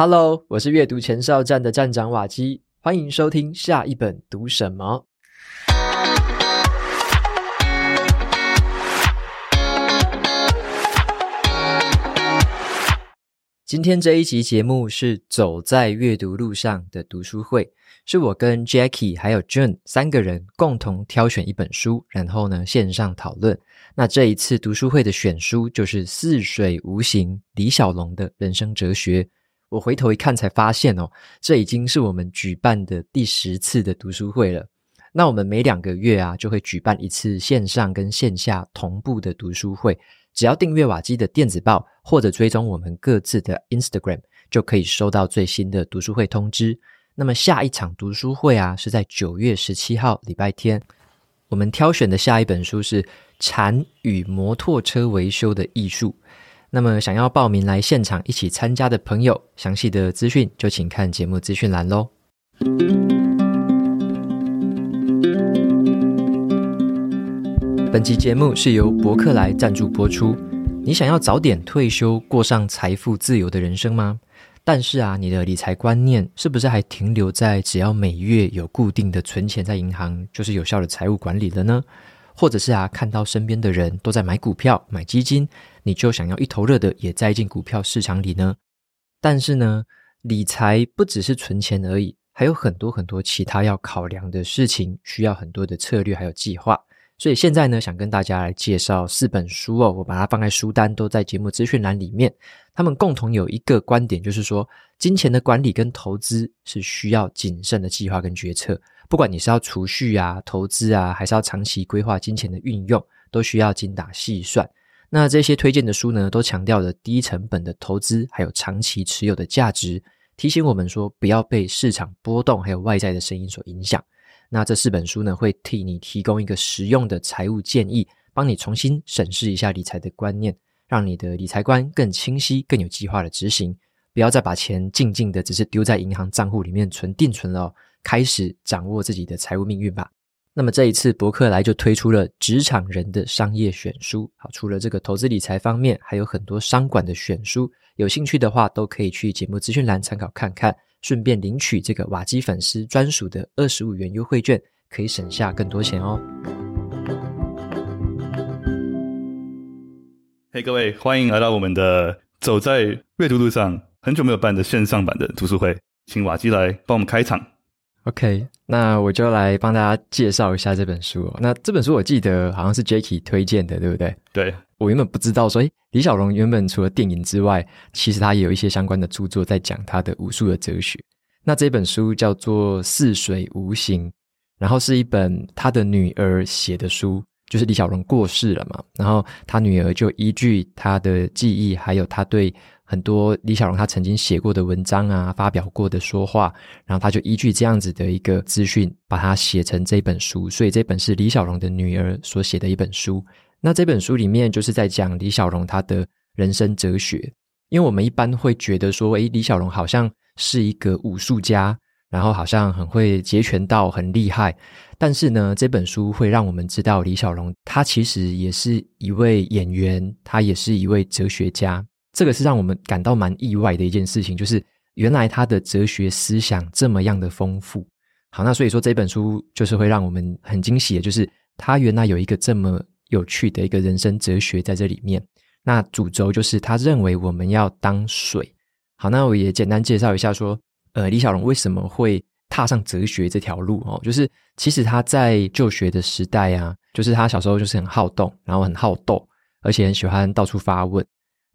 Hello，我是阅读前哨站的站长瓦基，欢迎收听下一本读什么。今天这一集节目是走在阅读路上的读书会，是我跟 Jackie 还有 June 三个人共同挑选一本书，然后呢线上讨论。那这一次读书会的选书就是《似水无形》李小龙的人生哲学。我回头一看，才发现哦，这已经是我们举办的第十次的读书会了。那我们每两个月啊，就会举办一次线上跟线下同步的读书会。只要订阅瓦基的电子报，或者追踪我们各自的 Instagram，就可以收到最新的读书会通知。那么下一场读书会啊，是在九月十七号礼拜天。我们挑选的下一本书是《禅与摩托车维修的艺术》。那么，想要报名来现场一起参加的朋友，详细的资讯就请看节目资讯栏喽。本期节目是由博客来赞助播出。你想要早点退休，过上财富自由的人生吗？但是啊，你的理财观念是不是还停留在只要每月有固定的存钱在银行，就是有效的财务管理了呢？或者是啊，看到身边的人都在买股票、买基金，你就想要一头热的也栽进股票市场里呢？但是呢，理财不只是存钱而已，还有很多很多其他要考量的事情，需要很多的策略还有计划。所以现在呢，想跟大家来介绍四本书哦，我把它放在书单，都在节目资讯栏里面。他们共同有一个观点，就是说，金钱的管理跟投资是需要谨慎的计划跟决策。不管你是要储蓄啊、投资啊，还是要长期规划金钱的运用，都需要精打细算。那这些推荐的书呢，都强调了低成本的投资，还有长期持有的价值，提醒我们说不要被市场波动还有外在的声音所影响。那这四本书呢，会替你提供一个实用的财务建议，帮你重新审视一下理财的观念，让你的理财观更清晰、更有计划的执行。不要再把钱静静的只是丢在银行账户里面存定存了哦。开始掌握自己的财务命运吧。那么这一次博客来就推出了职场人的商业选书。好，除了这个投资理财方面，还有很多商管的选书。有兴趣的话，都可以去节目资讯栏参考看看，顺便领取这个瓦基粉丝专属的二十五元优惠券，可以省下更多钱哦。嘿，各位，欢迎来到我们的走在阅读路上，很久没有办的线上版的读书会，请瓦基来帮我们开场。OK，那我就来帮大家介绍一下这本书哦。那这本书我记得好像是 Jackie 推荐的，对不对？对，我原本不知道说，诶，李小龙原本除了电影之外，其实他也有一些相关的著作在讲他的武术的哲学。那这本书叫做《似水无形》，然后是一本他的女儿写的书，就是李小龙过世了嘛，然后他女儿就依据他的记忆，还有他对。很多李小龙他曾经写过的文章啊，发表过的说话，然后他就依据这样子的一个资讯，把它写成这本书。所以这本是李小龙的女儿所写的一本书。那这本书里面就是在讲李小龙他的人生哲学。因为我们一般会觉得说，诶，李小龙好像是一个武术家，然后好像很会截拳道，很厉害。但是呢，这本书会让我们知道，李小龙他其实也是一位演员，他也是一位哲学家。这个是让我们感到蛮意外的一件事情，就是原来他的哲学思想这么样的丰富。好，那所以说这本书就是会让我们很惊喜的，就是他原来有一个这么有趣的一个人生哲学在这里面。那主轴就是他认为我们要当水。好，那我也简单介绍一下说，呃，李小龙为什么会踏上哲学这条路哦？就是其实他在就学的时代啊，就是他小时候就是很好动，然后很好斗，而且很喜欢到处发问。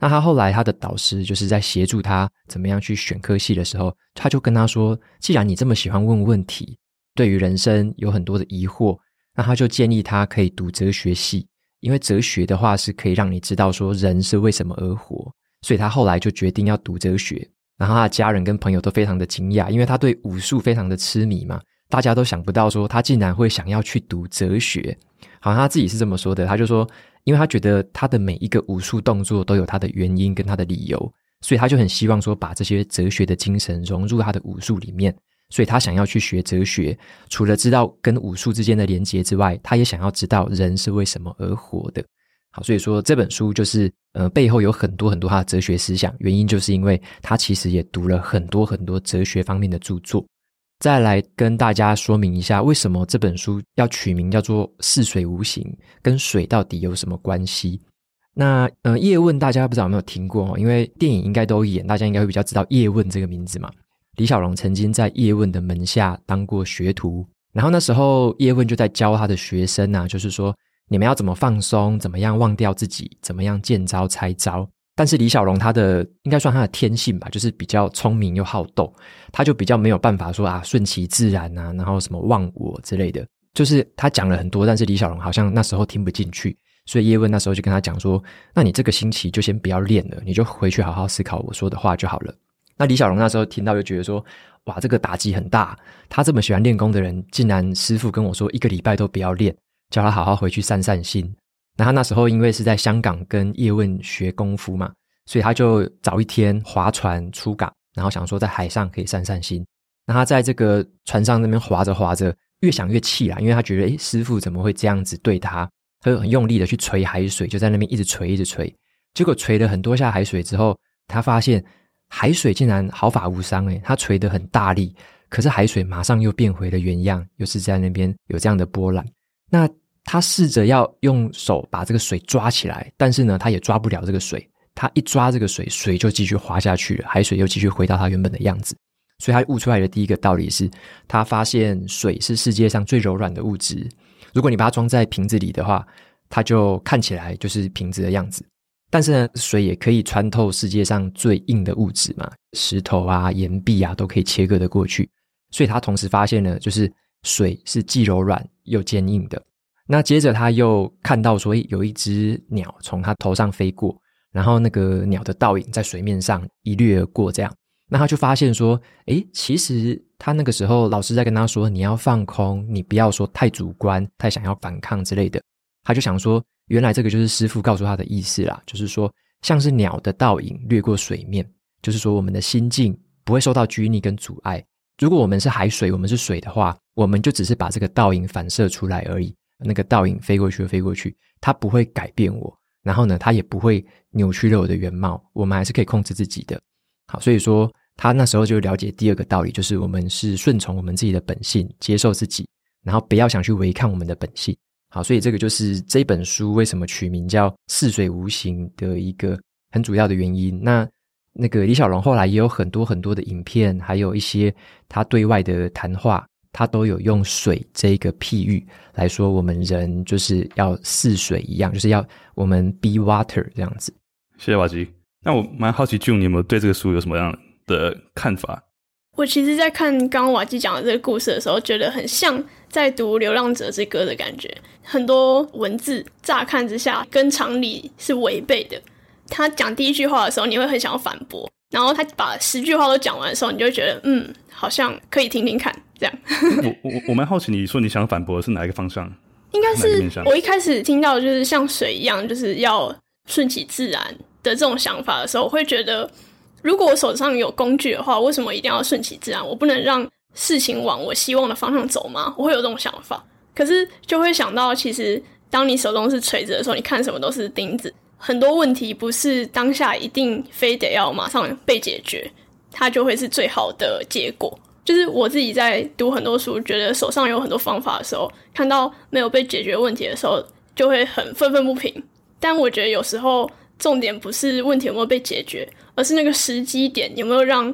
那他后来，他的导师就是在协助他怎么样去选科系的时候，他就跟他说：“既然你这么喜欢问问题，对于人生有很多的疑惑，那他就建议他可以读哲学系，因为哲学的话是可以让你知道说人是为什么而活。所以他后来就决定要读哲学。然后他的家人跟朋友都非常的惊讶，因为他对武术非常的痴迷嘛，大家都想不到说他竟然会想要去读哲学。好像他自己是这么说的，他就说。因为他觉得他的每一个武术动作都有他的原因跟他的理由，所以他就很希望说把这些哲学的精神融入他的武术里面。所以他想要去学哲学，除了知道跟武术之间的连结之外，他也想要知道人是为什么而活的。好，所以说这本书就是呃背后有很多很多他的哲学思想，原因就是因为他其实也读了很多很多哲学方面的著作。再来跟大家说明一下，为什么这本书要取名叫做“似水无形”，跟水到底有什么关系？那呃，叶问大家不知道有没有听过哦？因为电影应该都演，大家应该会比较知道叶问这个名字嘛。李小龙曾经在叶问的门下当过学徒，然后那时候叶问就在教他的学生啊，就是说你们要怎么放松，怎么样忘掉自己，怎么样见招拆招。但是李小龙他的应该算他的天性吧，就是比较聪明又好斗，他就比较没有办法说啊顺其自然啊，然后什么忘我之类的，就是他讲了很多，但是李小龙好像那时候听不进去，所以叶问那时候就跟他讲说，那你这个星期就先不要练了，你就回去好好思考我说的话就好了。那李小龙那时候听到就觉得说，哇，这个打击很大，他这么喜欢练功的人，竟然师傅跟我说一个礼拜都不要练，叫他好好回去散散心。那他那时候因为是在香港跟叶问学功夫嘛，所以他就早一天划船出港，然后想说在海上可以散散心。那他在这个船上那边划着划着，越想越气啦，因为他觉得诶，师傅怎么会这样子对他？他就很用力的去捶海水，就在那边一直捶一直捶。结果捶了很多下海水之后，他发现海水竟然毫发无伤诶，他捶得很大力，可是海水马上又变回了原样，又是在那边有这样的波澜。那他试着要用手把这个水抓起来，但是呢，他也抓不了这个水。他一抓这个水，水就继续滑下去了，海水又继续回到它原本的样子。所以他悟出来的第一个道理是，他发现水是世界上最柔软的物质。如果你把它装在瓶子里的话，它就看起来就是瓶子的样子。但是呢，水也可以穿透世界上最硬的物质嘛，石头啊、岩壁啊，都可以切割的过去。所以他同时发现了，就是水是既柔软又坚硬的。那接着他又看到说，有一只鸟从他头上飞过，然后那个鸟的倒影在水面上一掠而过，这样，那他就发现说，诶，其实他那个时候老师在跟他说，你要放空，你不要说太主观，太想要反抗之类的。他就想说，原来这个就是师傅告诉他的意思啦，就是说，像是鸟的倒影掠过水面，就是说我们的心境不会受到拘泥跟阻碍。如果我们是海水，我们是水的话，我们就只是把这个倒影反射出来而已。那个倒影飞过去飞过去，它不会改变我，然后呢，它也不会扭曲了我的原貌，我们还是可以控制自己的。好，所以说他那时候就了解第二个道理，就是我们是顺从我们自己的本性，接受自己，然后不要想去违抗我们的本性。好，所以这个就是这本书为什么取名叫《似水无形》的一个很主要的原因。那那个李小龙后来也有很多很多的影片，还有一些他对外的谈话。他都有用水这个譬喻来说，我们人就是要似水一样，就是要我们 be water 这样子。谢谢瓦吉。那我蛮好奇，June 你有没有对这个书有什么样的看法？我其实，在看刚刚瓦吉讲的这个故事的时候，觉得很像在读《流浪者之歌》的感觉。很多文字乍看之下跟常理是违背的。他讲第一句话的时候，你会很想要反驳。然后他把十句话都讲完的时候，你就觉得，嗯，好像可以听听看，这样。我我我蛮好奇，你说你想反驳的是哪一个方向？应该是我一开始听到就是像水一样，就是要顺其自然的这种想法的时候，我会觉得，如果我手上有工具的话，为什么一定要顺其自然？我不能让事情往我希望的方向走吗？我会有这种想法。可是就会想到，其实当你手中是锤子的时候，你看什么都是钉子。很多问题不是当下一定非得要马上被解决，它就会是最好的结果。就是我自己在读很多书，觉得手上有很多方法的时候，看到没有被解决问题的时候，就会很愤愤不平。但我觉得有时候重点不是问题有没有被解决，而是那个时机点有没有让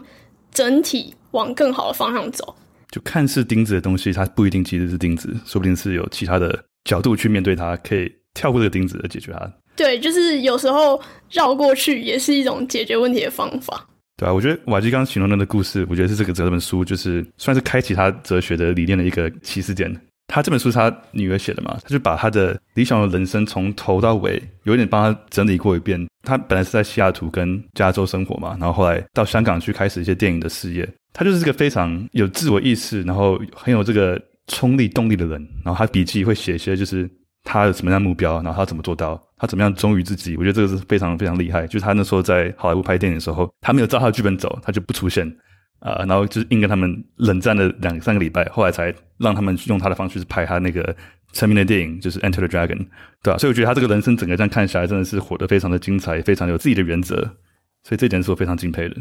整体往更好的方向走。就看似钉子的东西，它不一定其实是钉子，说不定是有其他的角度去面对它，可以跳过这个钉子而解决它。对，就是有时候绕过去也是一种解决问题的方法。对啊，我觉得瓦基刚刚形容的那个故事，我觉得是这个这本书就是算是开启他哲学的理念的一个起始点。他这本书是他女儿写的嘛，他就把他的理想的人生从头到尾有点帮他整理过一遍。他本来是在西雅图跟加州生活嘛，然后后来到香港去开始一些电影的事业。他就是个非常有自我意识，然后很有这个冲力动力的人。然后他笔记会写一些就是。他有什么样的目标，然后他怎么做到？他怎么样忠于自己？我觉得这个是非常非常厉害。就是他那时候在好莱坞拍电影的时候，他没有照他的剧本走，他就不出现。啊，然后就是硬跟他们冷战了两三个礼拜，后来才让他们用他的方式拍他那个成名的电影，就是《Enter the Dragon》，对吧？所以我觉得他这个人生整个这样看下来，真的是活得非常的精彩，非常有自己的原则，所以这点是我非常敬佩的。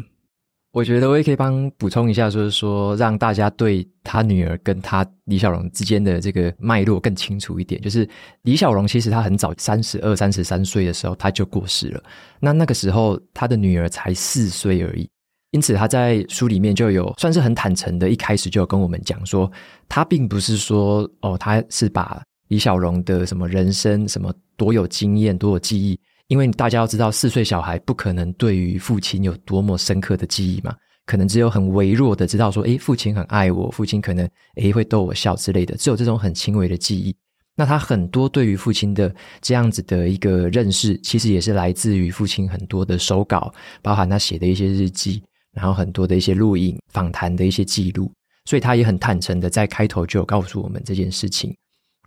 我觉得我也可以帮补充一下，就是说让大家对他女儿跟他李小龙之间的这个脉络更清楚一点。就是李小龙其实他很早，三十二、三十三岁的时候他就过世了，那那个时候他的女儿才四岁而已。因此，他在书里面就有算是很坦诚的，一开始就有跟我们讲说，他并不是说哦，他是把李小龙的什么人生、什么多有经验、多有记忆，因为大家要知道，四岁小孩不可能对于父亲有多么深刻的记忆嘛，可能只有很微弱的知道说，诶，父亲很爱我，父亲可能诶会逗我笑之类的，只有这种很轻微的记忆。那他很多对于父亲的这样子的一个认识，其实也是来自于父亲很多的手稿，包含他写的一些日记。然后很多的一些录影、访谈的一些记录，所以他也很坦诚的在开头就有告诉我们这件事情。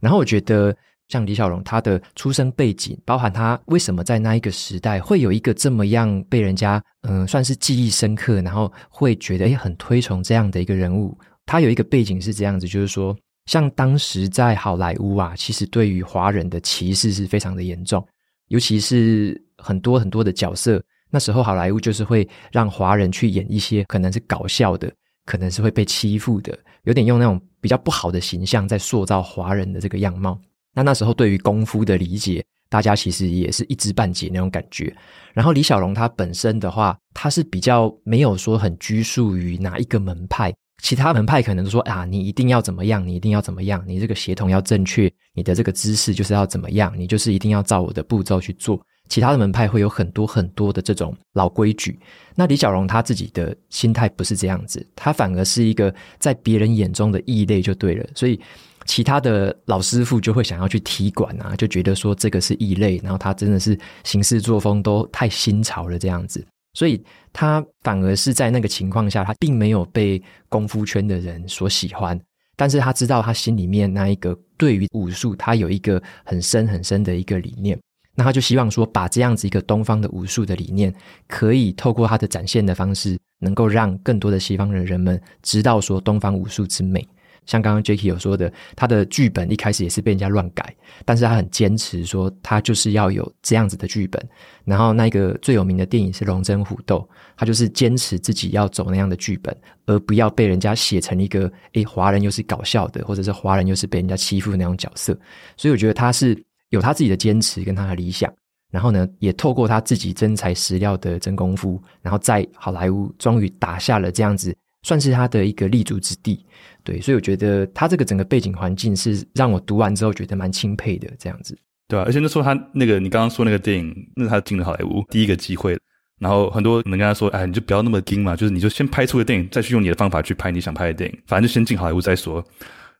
然后我觉得，像李小龙他的出生背景，包含他为什么在那一个时代会有一个这么样被人家嗯、算是记忆深刻，然后会觉得也很推崇这样的一个人物。他有一个背景是这样子，就是说，像当时在好莱坞啊，其实对于华人的歧视是非常的严重，尤其是很多很多的角色。那时候好莱坞就是会让华人去演一些可能是搞笑的，可能是会被欺负的，有点用那种比较不好的形象在塑造华人的这个样貌。那那时候对于功夫的理解，大家其实也是一知半解那种感觉。然后李小龙他本身的话，他是比较没有说很拘束于哪一个门派，其他门派可能说啊，你一定要怎么样，你一定要怎么样，你这个协同要正确，你的这个姿势就是要怎么样，你就是一定要照我的步骤去做。其他的门派会有很多很多的这种老规矩，那李小龙他自己的心态不是这样子，他反而是一个在别人眼中的异类就对了，所以其他的老师傅就会想要去踢馆啊，就觉得说这个是异类，然后他真的是行事作风都太新潮了这样子，所以他反而是在那个情况下，他并没有被功夫圈的人所喜欢，但是他知道他心里面那一个对于武术，他有一个很深很深的一个理念。那他就希望说，把这样子一个东方的武术的理念，可以透过他的展现的方式，能够让更多的西方的人们知道说东方武术之美。像刚刚 Jacky 有说的，他的剧本一开始也是被人家乱改，但是他很坚持说，他就是要有这样子的剧本。然后那个最有名的电影是《龙争虎斗》，他就是坚持自己要走那样的剧本，而不要被人家写成一个诶，华人又是搞笑的，或者是华人又是被人家欺负的那种角色。所以我觉得他是。有他自己的坚持跟他的理想，然后呢，也透过他自己真材实料的真功夫，然后在好莱坞终于打下了这样子，算是他的一个立足之地。对，所以我觉得他这个整个背景环境是让我读完之后觉得蛮钦佩的，这样子。对啊，而且那时候他那个你刚刚说那个电影，那他进了好莱坞第一个机会，然后很多人跟他说：“哎，你就不要那么精嘛，就是你就先拍出个电影，再去用你的方法去拍你想拍的电影，反正就先进好莱坞再说。”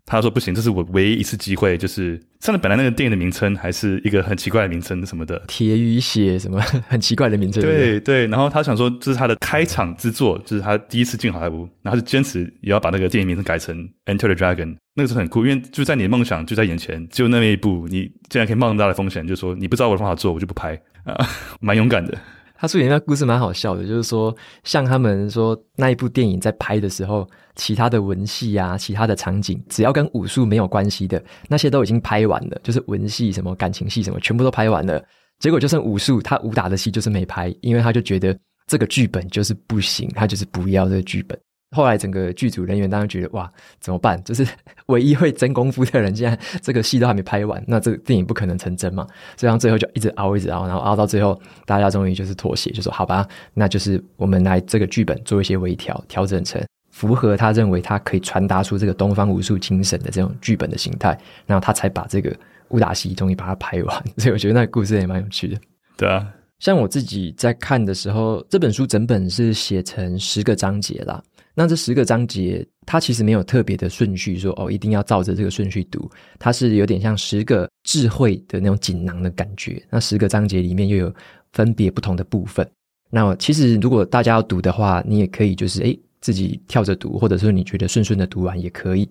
他说不行，这是我唯一一次机会，就是上了本来那个电影的名称还是一个很奇怪的名称什么的，铁与血什么 很奇怪的名称。对对，然后他想说这是他的开场之作，就是他第一次进好莱坞，然后就坚持也要把那个电影名称改成 Enter the Dragon，那个时候很酷，因为就在你的梦想就在眼前，就那么一步，你竟然可以冒那么大的风险，就是说你不知道我的方法做，我就不拍啊，蛮勇敢的。他书里面那故事蛮好笑的，就是说，像他们说那一部电影在拍的时候，其他的文戏啊，其他的场景，只要跟武术没有关系的那些都已经拍完了，就是文戏什么感情戏什么，全部都拍完了。结果就剩武术，他武打的戏就是没拍，因为他就觉得这个剧本就是不行，他就是不要这个剧本。后来整个剧组人员当然觉得哇，怎么办？就是 唯一会真功夫的人，现在这个戏都还没拍完，那这个电影不可能成真嘛。所以到最后就一直熬，一直熬，然后熬到最后，大家终于就是妥协，就说好吧，那就是我们来这个剧本做一些微调，调整成符合他认为他可以传达出这个东方武术精神的这种剧本的形态，然后他才把这个武打戏终于把它拍完。所以我觉得那个故事也蛮有趣的。对啊，像我自己在看的时候，这本书整本是写成十个章节啦。那这十个章节，它其实没有特别的顺序说，哦，一定要照着这个顺序读。它是有点像十个智慧的那种锦囊的感觉。那十个章节里面又有分别不同的部分。那其实如果大家要读的话，你也可以就是诶自己跳着读，或者说你觉得顺顺的读完也可以。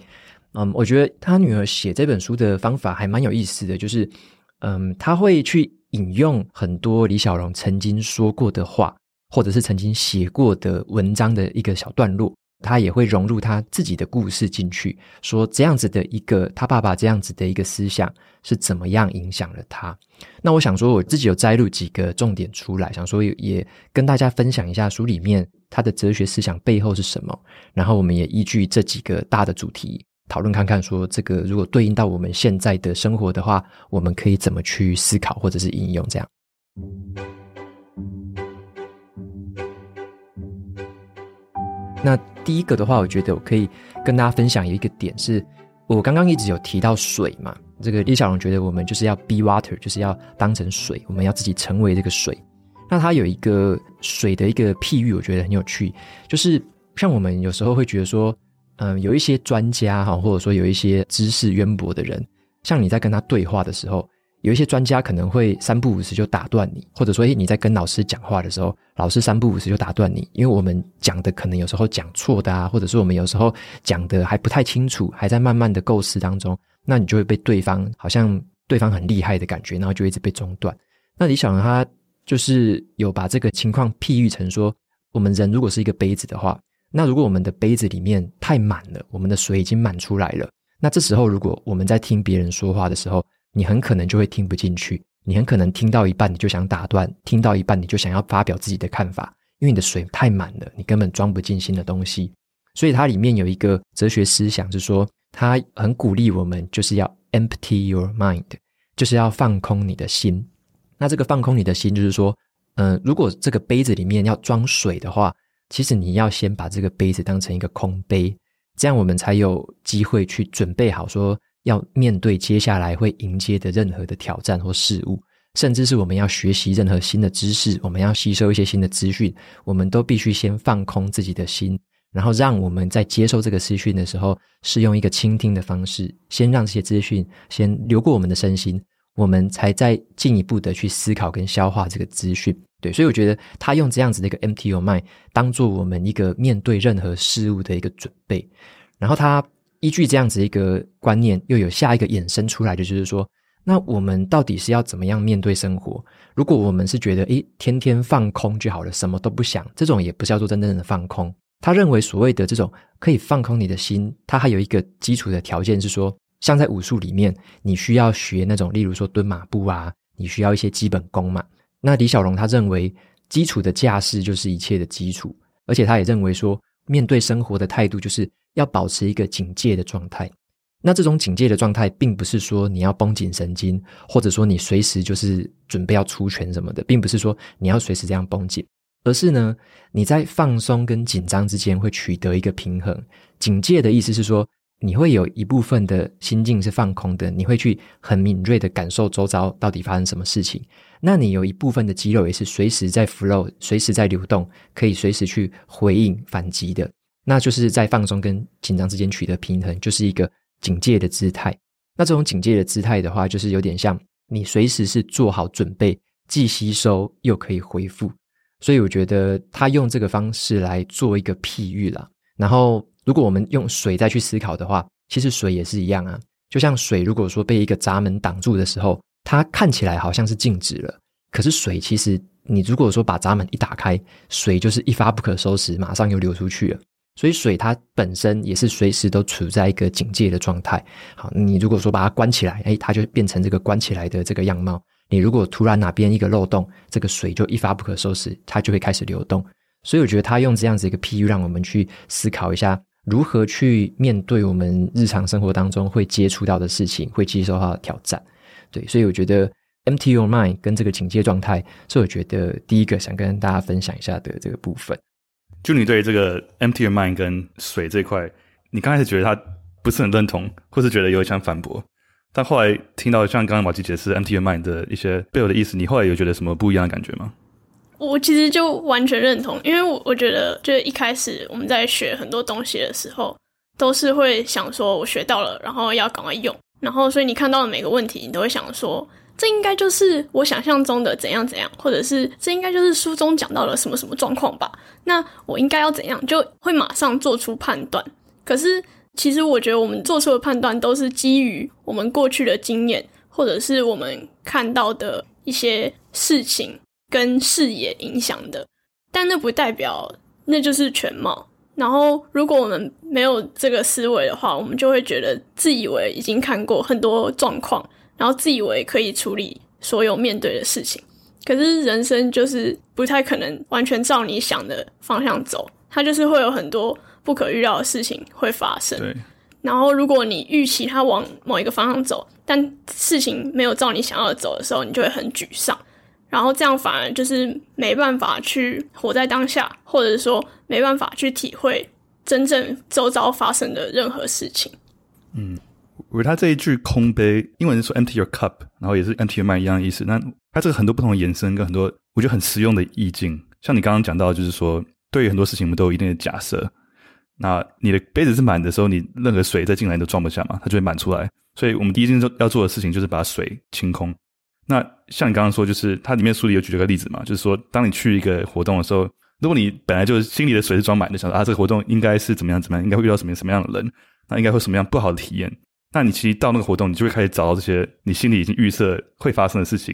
嗯，我觉得他女儿写这本书的方法还蛮有意思的，就是嗯，他会去引用很多李小龙曾经说过的话。或者是曾经写过的文章的一个小段落，他也会融入他自己的故事进去，说这样子的一个他爸爸这样子的一个思想是怎么样影响了他。那我想说，我自己有摘录几个重点出来，想说也跟大家分享一下书里面他的哲学思想背后是什么。然后我们也依据这几个大的主题讨论看看，说这个如果对应到我们现在的生活的话，我们可以怎么去思考或者是应用这样。那第一个的话，我觉得我可以跟大家分享一个点是，我刚刚一直有提到水嘛。这个李小龙觉得我们就是要 be water，就是要当成水，我们要自己成为这个水。那他有一个水的一个譬喻，我觉得很有趣，就是像我们有时候会觉得说，嗯，有一些专家哈，或者说有一些知识渊博的人，像你在跟他对话的时候。有一些专家可能会三不五时就打断你，或者说，诶，你在跟老师讲话的时候，老师三不五时就打断你，因为我们讲的可能有时候讲错的啊，或者是我们有时候讲的还不太清楚，还在慢慢的构思当中，那你就会被对方好像对方很厉害的感觉，然后就一直被中断。那李小龙他就是有把这个情况譬喻成说，我们人如果是一个杯子的话，那如果我们的杯子里面太满了，我们的水已经满出来了，那这时候如果我们在听别人说话的时候，你很可能就会听不进去，你很可能听到一半你就想打断，听到一半你就想要发表自己的看法，因为你的水太满了，你根本装不进新的东西。所以它里面有一个哲学思想，是说它很鼓励我们就是要 empty your mind，就是要放空你的心。那这个放空你的心，就是说，嗯、如果这个杯子里面要装水的话，其实你要先把这个杯子当成一个空杯，这样我们才有机会去准备好说。要面对接下来会迎接的任何的挑战或事物，甚至是我们要学习任何新的知识，我们要吸收一些新的资讯，我们都必须先放空自己的心，然后让我们在接受这个资讯的时候，是用一个倾听的方式，先让这些资讯先流过我们的身心，我们才再进一步的去思考跟消化这个资讯。对，所以我觉得他用这样子的一个 empty your mind 当做我们一个面对任何事物的一个准备，然后他。依据这样子一个观念，又有下一个衍生出来的，就是说，那我们到底是要怎么样面对生活？如果我们是觉得，诶，天天放空就好了，什么都不想，这种也不叫做真正的放空。他认为所谓的这种可以放空你的心，他还有一个基础的条件是说，像在武术里面，你需要学那种，例如说蹲马步啊，你需要一些基本功嘛。那李小龙他认为，基础的架势就是一切的基础，而且他也认为说，面对生活的态度就是。要保持一个警戒的状态，那这种警戒的状态，并不是说你要绷紧神经，或者说你随时就是准备要出拳什么的，并不是说你要随时这样绷紧，而是呢，你在放松跟紧张之间会取得一个平衡。警戒的意思是说，你会有一部分的心境是放空的，你会去很敏锐的感受周遭到底发生什么事情。那你有一部分的肌肉也是随时在 flow，随时在流动，可以随时去回应反击的。那就是在放松跟紧张之间取得平衡，就是一个警戒的姿态。那这种警戒的姿态的话，就是有点像你随时是做好准备，既吸收又可以恢复。所以我觉得他用这个方式来做一个譬喻啦。然后，如果我们用水再去思考的话，其实水也是一样啊。就像水，如果说被一个闸门挡住的时候，它看起来好像是静止了，可是水其实，你如果说把闸门一打开，水就是一发不可收拾，马上又流出去了。所以水它本身也是随时都处在一个警戒的状态。好，你如果说把它关起来，诶，它就变成这个关起来的这个样貌。你如果突然哪边一个漏洞，这个水就一发不可收拾，它就会开始流动。所以我觉得他用这样子一个譬喻，让我们去思考一下如何去面对我们日常生活当中会接触到的事情，会接受到的挑战。对，所以我觉得 empty your mind 跟这个警戒状态，是我觉得第一个想跟大家分享一下的这个部分。就你对这个 empty your mind 跟水这块，你刚开始觉得他不是很认同，或是觉得有点想反驳，但后来听到像刚刚马吉解释 empty your mind 的一些背后的意思，你后来有觉得什么不一样的感觉吗？我其实就完全认同，因为我我觉得，就一开始我们在学很多东西的时候，都是会想说我学到了，然后要赶快用，然后所以你看到的每个问题，你都会想说。这应该就是我想象中的怎样怎样，或者是这应该就是书中讲到了什么什么状况吧？那我应该要怎样，就会马上做出判断。可是其实我觉得我们做出的判断都是基于我们过去的经验，或者是我们看到的一些事情跟视野影响的，但那不代表那就是全貌。然后，如果我们没有这个思维的话，我们就会觉得自以为已经看过很多状况，然后自以为可以处理所有面对的事情。可是人生就是不太可能完全照你想的方向走，它就是会有很多不可预料的事情会发生。对。然后，如果你预期它往某一个方向走，但事情没有照你想要的走的时候，你就会很沮丧。然后这样反而就是没办法去活在当下，或者说没办法去体会真正周遭发生的任何事情。嗯，我觉得他这一句空杯，英文是说 “empty your cup”，然后也是 “empty your mind” 一样的意思。那它这个很多不同的延伸跟很多我觉得很实用的意境，像你刚刚讲到，就是说对于很多事情我们都有一定的假设。那你的杯子是满的时候，你任何水再进来都装不下嘛，它就会满出来。所以我们第一件要做的事情就是把水清空。那像你刚刚说，就是它里面书里有举了个例子嘛，就是说，当你去一个活动的时候，如果你本来就心里的水是装满的，想说啊，这个活动应该是怎么样怎么样，应该会遇到什么什么样的人，那应该会什么样不好的体验，那你其实到那个活动，你就会开始找到这些你心里已经预设会发生的事情，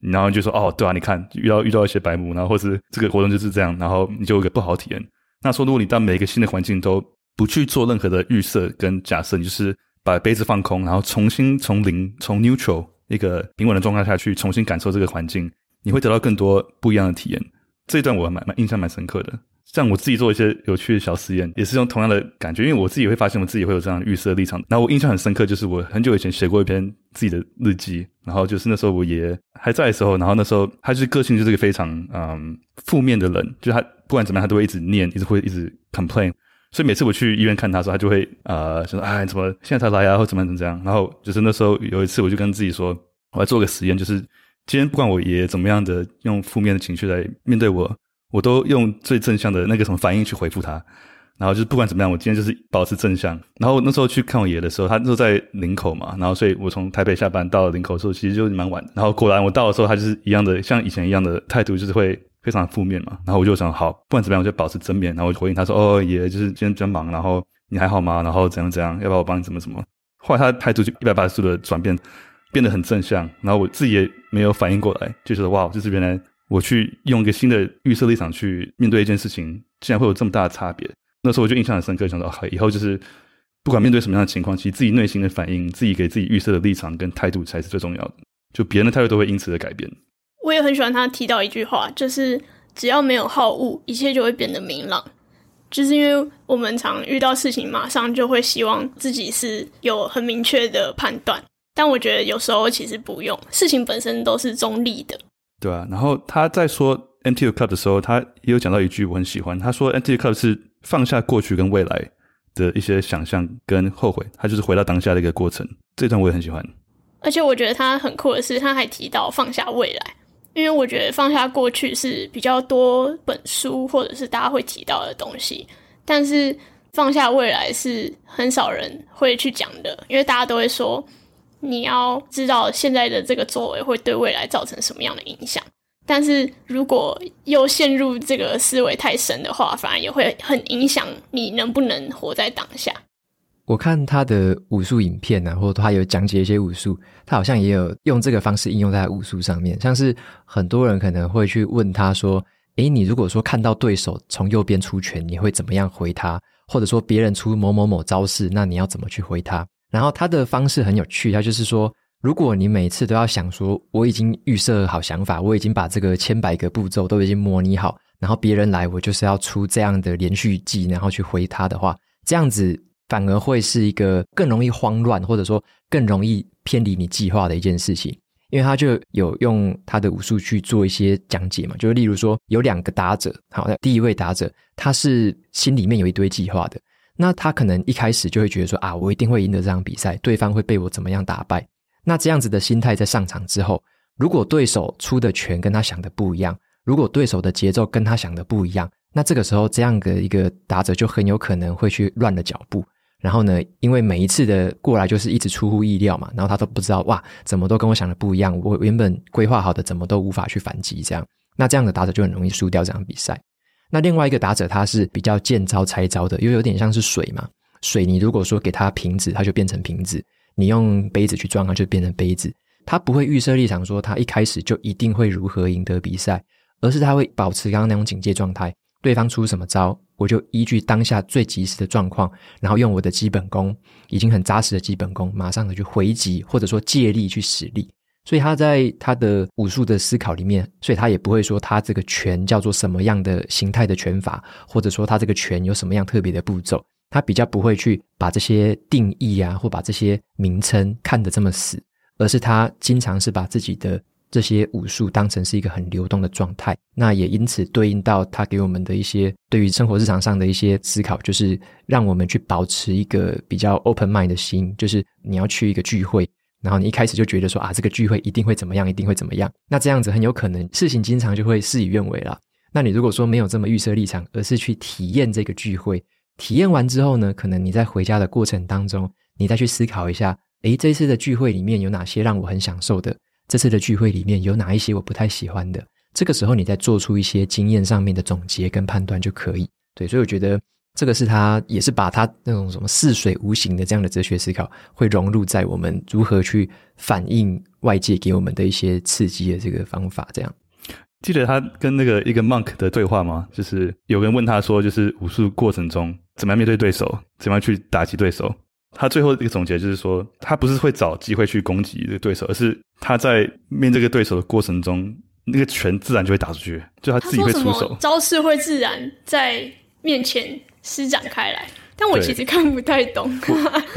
然后就说哦，对啊，你看 遇到遇到一些白目，然后或是这个活动就是这样，然后你就有一个不好的体验。那说如果你到每一个新的环境都不去做任何的预设跟假设，你就是把杯子放空，然后重新从零从 neutral。一个平稳的状态下去重新感受这个环境，你会得到更多不一样的体验。这一段我蛮蛮印象蛮深刻的。像我自己做一些有趣的小实验，也是用同样的感觉，因为我自己会发现我自己会有这样预设立场。然后我印象很深刻，就是我很久以前写过一篇自己的日记，然后就是那时候我爷还在的时候，然后那时候他就是个性就是个非常嗯负面的人，就他不管怎么样他都会一直念，一直会一直 complain。所以每次我去医院看他的时候，他就会呃说：“哎，怎么现在才来啊？或怎么怎么这样？”然后就是那时候有一次，我就跟自己说：“我要做个实验，就是今天不管我爷怎么样的用负面的情绪来面对我，我都用最正向的那个什么反应去回复他。然后就是不管怎么样，我今天就是保持正向。然后那时候去看我爷爷的时候，他那时候在林口嘛，然后所以我从台北下班到了林口的时候，其实就蛮晚的。然后果然我到的时候，他就是一样的，像以前一样的态度，就是会。非常负面嘛，然后我就想，好，不管怎么样，我就保持正面，然后我就回应他说，哦，爷，就是今天比较忙，然后你还好吗？然后怎样怎样，要不要我帮你怎么怎么？后来他态度就一百八十度的转变，变得很正向，然后我自己也没有反应过来，就觉得哇，就是原来我去用一个新的预设立场去面对一件事情，竟然会有这么大的差别。那时候我就印象很深刻，想到以后就是不管面对什么样的情况，其实自己内心的反应，自己给自己预设的立场跟态度才是最重要的，就别人的态度都会因此而改变。我也很喜欢他提到一句话，就是只要没有好恶，一切就会变得明朗。就是因为我们常遇到事情，马上就会希望自己是有很明确的判断，但我觉得有时候其实不用，事情本身都是中立的。对啊，然后他在说 empty your cup 的时候，他也有讲到一句我很喜欢，他说 empty your cup 是放下过去跟未来的一些想象跟后悔，他就是回到当下的一个过程。这段我也很喜欢。而且我觉得他很酷的是，他还提到放下未来。因为我觉得放下过去是比较多本书或者是大家会提到的东西，但是放下未来是很少人会去讲的。因为大家都会说，你要知道现在的这个作为会对未来造成什么样的影响。但是如果又陷入这个思维太深的话，反而也会很影响你能不能活在当下。我看他的武术影片啊，或者他有讲解一些武术，他好像也有用这个方式应用在武术上面。像是很多人可能会去问他说：“诶，你如果说看到对手从右边出拳，你会怎么样回他？或者说别人出某某某招式，那你要怎么去回他？”然后他的方式很有趣，他就是说，如果你每次都要想说我已经预设好想法，我已经把这个千百个步骤都已经模拟好，然后别人来我就是要出这样的连续技，然后去回他的话，这样子。反而会是一个更容易慌乱，或者说更容易偏离你计划的一件事情，因为他就有用他的武术去做一些讲解嘛，就是例如说有两个打者，好，第一位打者他是心里面有一堆计划的，那他可能一开始就会觉得说啊，我一定会赢得这场比赛，对方会被我怎么样打败，那这样子的心态在上场之后，如果对手出的拳跟他想的不一样，如果对手的节奏跟他想的不一样，那这个时候这样的一个打者就很有可能会去乱了脚步。然后呢，因为每一次的过来就是一直出乎意料嘛，然后他都不知道哇，怎么都跟我想的不一样，我原本规划好的怎么都无法去反击，这样，那这样的打者就很容易输掉这场比赛。那另外一个打者他是比较见招拆招的，因为有点像是水嘛，水你如果说给他瓶子，他就变成瓶子；你用杯子去装，它就变成杯子。他不会预设立场说他一开始就一定会如何赢得比赛，而是他会保持刚刚那种警戒状态，对方出什么招，我就依据当下最及时的状况，然后用我的基本功，已经很扎实的基本功，马上的去回击，或者说借力去使力。所以他在他的武术的思考里面，所以他也不会说他这个拳叫做什么样的形态的拳法，或者说他这个拳有什么样特别的步骤，他比较不会去把这些定义啊，或把这些名称看得这么死，而是他经常是把自己的这些武术当成是一个很流动的状态。那也因此对应到他给我们的一些对于生活日常上的一些思考，就是让我们去保持一个比较 open mind 的心，就是你要去一个聚会。然后你一开始就觉得说啊，这个聚会一定会怎么样，一定会怎么样。那这样子很有可能事情经常就会事与愿违了。那你如果说没有这么预设立场，而是去体验这个聚会，体验完之后呢，可能你在回家的过程当中，你再去思考一下，诶，这次的聚会里面有哪些让我很享受的？这次的聚会里面有哪一些我不太喜欢的？这个时候你再做出一些经验上面的总结跟判断就可以。对，所以我觉得。这个是他，也是把他那种什么似水无形的这样的哲学思考，会融入在我们如何去反映外界给我们的一些刺激的这个方法。这样，记得他跟那个一个 monk 的对话吗？就是有人问他说，就是武术过程中怎么样面对对手，怎么样去打击对手。他最后一个总结就是说，他不是会找机会去攻击这个对手，而是他在面对这个对手的过程中，那个拳自然就会打出去，就他自己会出手，招式会自然在面前。施展开来，但我其实看不太懂。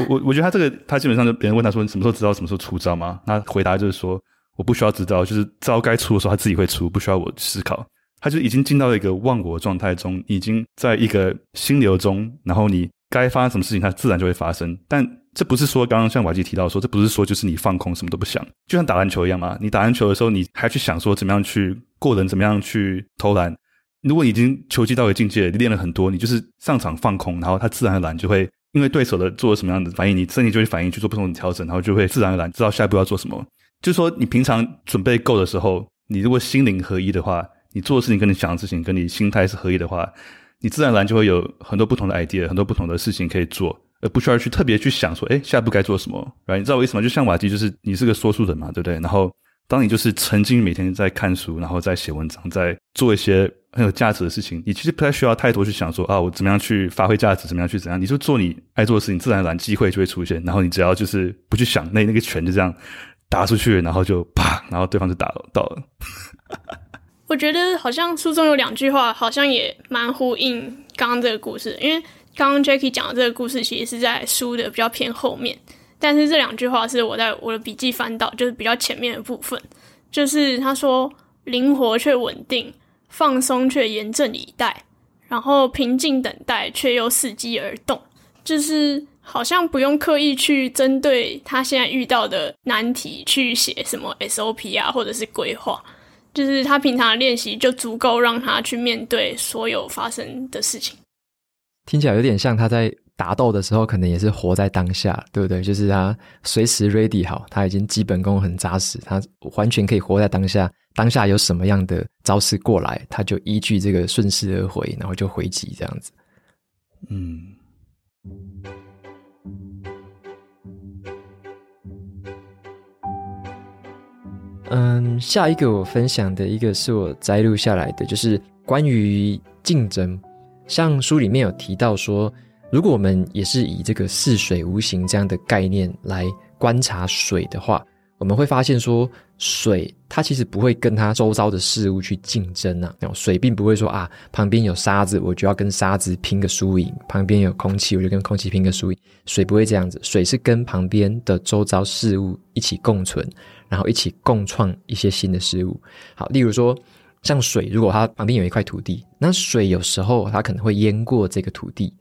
我我我觉得他这个，他基本上就别人问他说：“你什么时候知道什么时候出招吗？”他回答就是说：“我不需要知道，就是招该出的时候他自己会出，不需要我思考。”他就已经进到了一个忘我的状态中，已经在一个心流中，然后你该发生什么事情，它自然就会发生。但这不是说刚刚像瓦基提到说，这不是说就是你放空什么都不想，就像打篮球一样嘛。你打篮球的时候，你还去想说怎么样去过人，怎么样去投篮。如果已经球技到了境界，你练了很多，你就是上场放空，然后他自然而然就会因为对手的做了什么样的反应，你身体就会反应去做不同的调整，然后就会自然而然知道下一步要做什么。就是说，你平常准备够的时候，你如果心灵合一的话，你做的事情跟你想的事情跟你心态是合一的话，你自然而然就会有很多不同的 idea，很多不同的事情可以做，而不需要去特别去想说，诶，下一步该做什么，right？你知道我意思吗？就像瓦基，就是你是个说书人嘛，对不对？然后当你就是沉浸每天在看书，然后在写文章，在做一些。很有价值的事情，你其实不太需要太多去想说啊，我怎么样去发挥价值，怎么样去怎样，你就做你爱做的事情，自然而然机会就会出现。然后你只要就是不去想，那那个拳就这样打出去，然后就啪，然后对方就打到了。我觉得好像书中有两句话，好像也蛮呼应刚刚这个故事，因为刚刚 Jackie 讲的这个故事其实是在书的比较偏后面，但是这两句话是我在我的笔记翻到，就是比较前面的部分，就是他说灵活却稳定。放松却严阵以待，然后平静等待却又伺机而动，就是好像不用刻意去针对他现在遇到的难题去写什么 SOP 啊，或者是规划，就是他平常的练习就足够让他去面对所有发生的事情。听起来有点像他在。打斗的时候，可能也是活在当下，对不对？就是他随时 ready 好，他已经基本功很扎实，他完全可以活在当下。当下有什么样的招式过来，他就依据这个顺势而回，然后就回击这样子。嗯嗯，下一个我分享的一个是我摘录下来的，就是关于竞争。像书里面有提到说。如果我们也是以这个似水无形这样的概念来观察水的话，我们会发现说，水它其实不会跟它周遭的事物去竞争啊。水并不会说啊，旁边有沙子，我就要跟沙子拼个输赢；旁边有空气，我就跟空气拼个输赢。水不会这样子，水是跟旁边的周遭事物一起共存，然后一起共创一些新的事物。好，例如说，像水，如果它旁边有一块土地，那水有时候它可能会淹过这个土地。